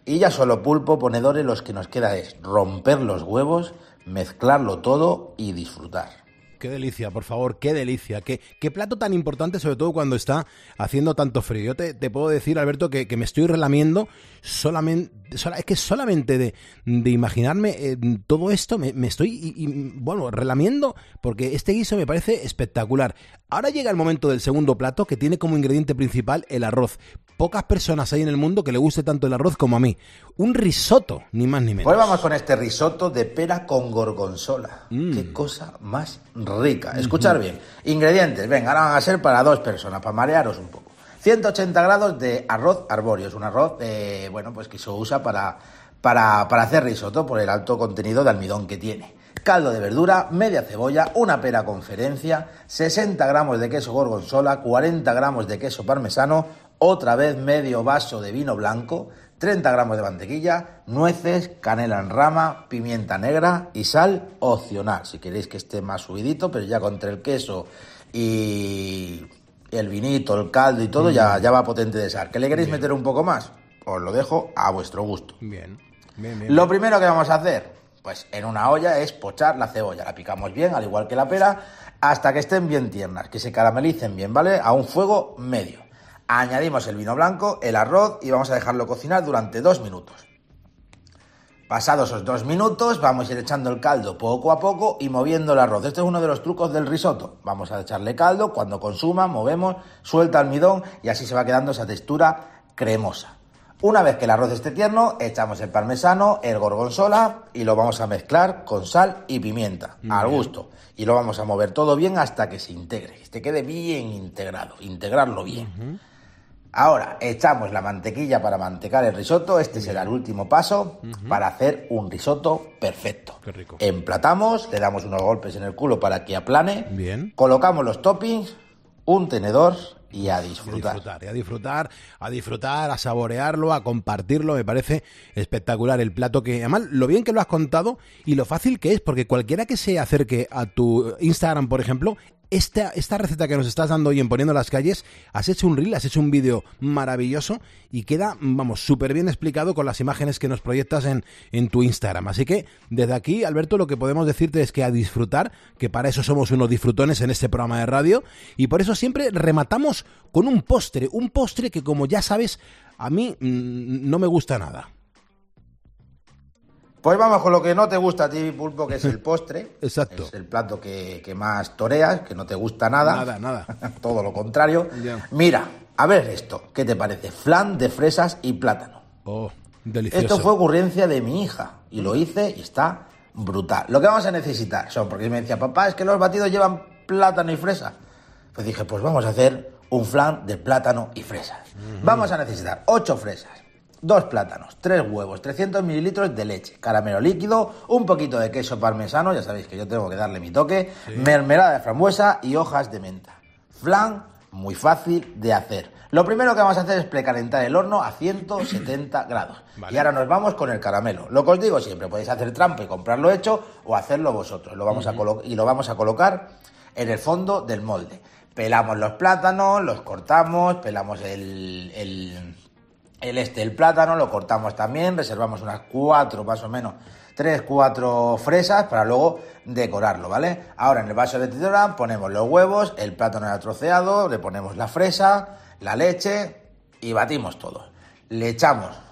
y ya solo pulpo, ponedores, los que nos queda es romper los huevos, mezclarlo todo y disfrutar. Qué delicia, por favor, qué delicia. Qué, qué plato tan importante, sobre todo cuando está haciendo tanto frío. Yo te, te puedo decir, Alberto, que, que me estoy relamiendo solamente. sola- es que solamente de, de imaginarme eh, todo esto, me, me estoy, y- y, bueno, relamiendo, porque este guiso me parece espectacular. Ahora llega el momento del segundo plato, que tiene como ingrediente principal el arroz. Pocas personas hay en el mundo que le guste tanto el arroz como a mí. Un risotto, ni más ni menos. Pues vamos con este risotto de pera con gorgonzola. Mm. Qué cosa más rica. Escuchar bien. Ingredientes, venga, ahora van a ser para dos personas, para marearos un poco. 180 grados de arroz arbóreo. Es un arroz, eh, bueno, pues que se usa para, para, para hacer risotto por el alto contenido de almidón que tiene. Caldo de verdura, media cebolla, una pera conferencia, 60 gramos de queso gorgonzola, 40 gramos de queso parmesano, otra vez medio vaso de vino blanco, 30 gramos de mantequilla, nueces, canela en rama, pimienta negra y sal opcional. Si queréis que esté más subidito, pero ya contra el queso y el vinito, el caldo y todo, ya, ya va potente de sal. ¿Que le queréis meter un poco más? Os lo dejo a vuestro gusto. Bien. Bien, bien, Lo primero que vamos a hacer, pues en una olla es pochar la cebolla. La picamos bien, al igual que la pera, hasta que estén bien tiernas, que se caramelicen bien, ¿vale? A un fuego medio. Añadimos el vino blanco, el arroz y vamos a dejarlo cocinar durante dos minutos. Pasados esos dos minutos, vamos a ir echando el caldo poco a poco y moviendo el arroz. Este es uno de los trucos del risotto. Vamos a echarle caldo, cuando consuma, movemos, suelta almidón y así se va quedando esa textura cremosa. Una vez que el arroz esté tierno, echamos el parmesano, el gorgonzola y lo vamos a mezclar con sal y pimienta, al Bien. gusto. Y lo vamos a mover todo bien hasta que se integre, que este quede bien integrado, integrarlo bien. Ahora echamos la mantequilla para mantecar el risotto. Este será el último paso para hacer un risotto perfecto. Qué rico. Emplatamos, le damos unos golpes en el culo para que aplane. Bien. Colocamos los toppings, un tenedor y a A disfrutar. disfrutar, y a disfrutar, a disfrutar, a saborearlo, a compartirlo, me parece espectacular el plato que, además, lo bien que lo has contado y lo fácil que es, porque cualquiera que se acerque a tu Instagram, por ejemplo, esta, esta receta que nos estás dando hoy en Poniendo las Calles, has hecho un reel, has hecho un vídeo maravilloso y queda, vamos, súper bien explicado con las imágenes que nos proyectas en, en tu Instagram. Así que, desde aquí, Alberto, lo que podemos decirte es que a disfrutar, que para eso somos unos disfrutones en este programa de radio, y por eso siempre rematamos con un postre, un postre que, como ya sabes, a mí mm, no me gusta nada. Pues vamos con lo que no te gusta a ti, Pulpo, que es el postre. Exacto. Es el plato que, que más toreas, que no te gusta nada. Nada, nada. Todo lo contrario. Mira, a ver esto, ¿qué te parece? Flan de fresas y plátano. Oh, delicioso. Esto fue ocurrencia de mi hija y lo hice y está brutal. Lo que vamos a necesitar son, porque me decía, papá, es que los batidos llevan plátano y fresa. Pues dije, pues vamos a hacer un flan de plátano y fresas. Vamos a necesitar 8 fresas, dos plátanos, tres huevos, 300 mililitros de leche, caramelo líquido, un poquito de queso parmesano, ya sabéis que yo tengo que darle mi toque, mermelada de frambuesa y hojas de menta. Flan muy fácil de hacer. Lo primero que vamos a hacer es precalentar el horno a 170 grados. Vale. Y ahora nos vamos con el caramelo. Lo que os digo siempre, podéis hacer trampa y comprarlo hecho o hacerlo vosotros. Lo vamos a y lo vamos a colocar en el fondo del molde. Pelamos los plátanos, los cortamos, pelamos el, el, el este, el plátano, lo cortamos también, reservamos unas cuatro más o menos, tres, cuatro fresas para luego decorarlo, ¿vale? Ahora en el vaso de tritura ponemos los huevos, el plátano ya troceado, le ponemos la fresa, la leche y batimos todo. Le echamos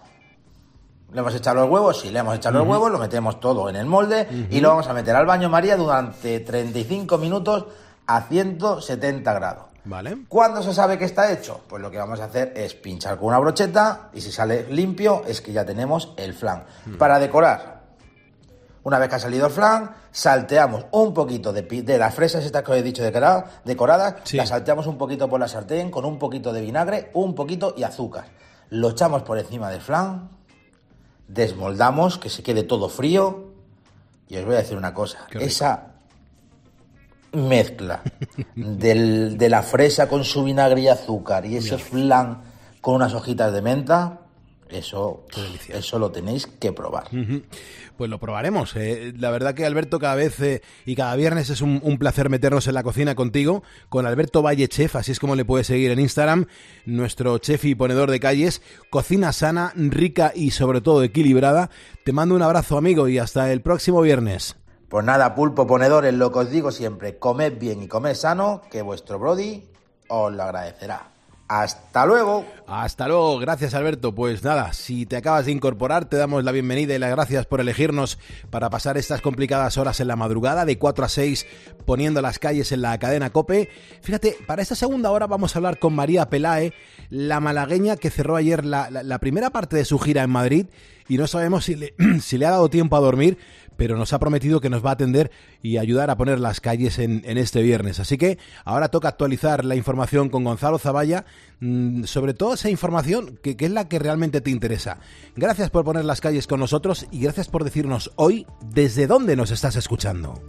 le hemos echado los huevos, sí, le hemos echado los huevos, lo metemos todo en el molde y lo vamos a meter al baño María durante 35 minutos a 170 grados. Vale. ¿Cuándo se sabe que está hecho? Pues lo que vamos a hacer es pinchar con una brocheta y si sale limpio es que ya tenemos el flan. Para decorar, una vez que ha salido el flan, salteamos un poquito de, las fresas estas que os he dicho decora- decoradas, Sí. las salteamos un poquito por la sartén con un poquito de vinagre, un poquito y azúcar. Lo echamos por encima del flan, desmoldamos, que se quede todo frío y os voy a decir una cosa, Qué rico. Mezcla del- de la fresa con su vinagre y azúcar y ese flan con unas hojitas de menta, eso, eso lo tenéis que probar. Pues lo probaremos. eh. La verdad que Alberto cada vez eh, y cada viernes es un, un placer meternos en la cocina contigo, con Alberto Valle Chef, así es como le puedes seguir en Instagram, nuestro chef y ponedor de calles, cocina sana, rica y sobre todo equilibrada. Te mando un abrazo amigo y hasta el próximo viernes. Pues nada, pulpo ponedores, lo que os digo siempre, comed bien y comed sano, que vuestro Brody os lo agradecerá. Hasta luego. Hasta luego, gracias Alberto. Pues nada, si te acabas de incorporar, te damos la bienvenida y las gracias por elegirnos para pasar estas complicadas horas en la madrugada, de 4 a 6, poniendo las calles en la cadena Cope. Fíjate, para esta segunda hora vamos a hablar con María Pelae, la malagueña que cerró ayer la, primera parte de su gira en Madrid y no sabemos si le ha dado tiempo a dormir, pero nos ha prometido que nos va a atender y ayudar a poner las calles en, este viernes. Así que ahora toca actualizar la información con Gonzalo Zavalla mm, sobre toda esa información que es la que realmente te interesa. Gracias por poner las calles con nosotros y gracias por decirnos hoy desde dónde nos estás escuchando.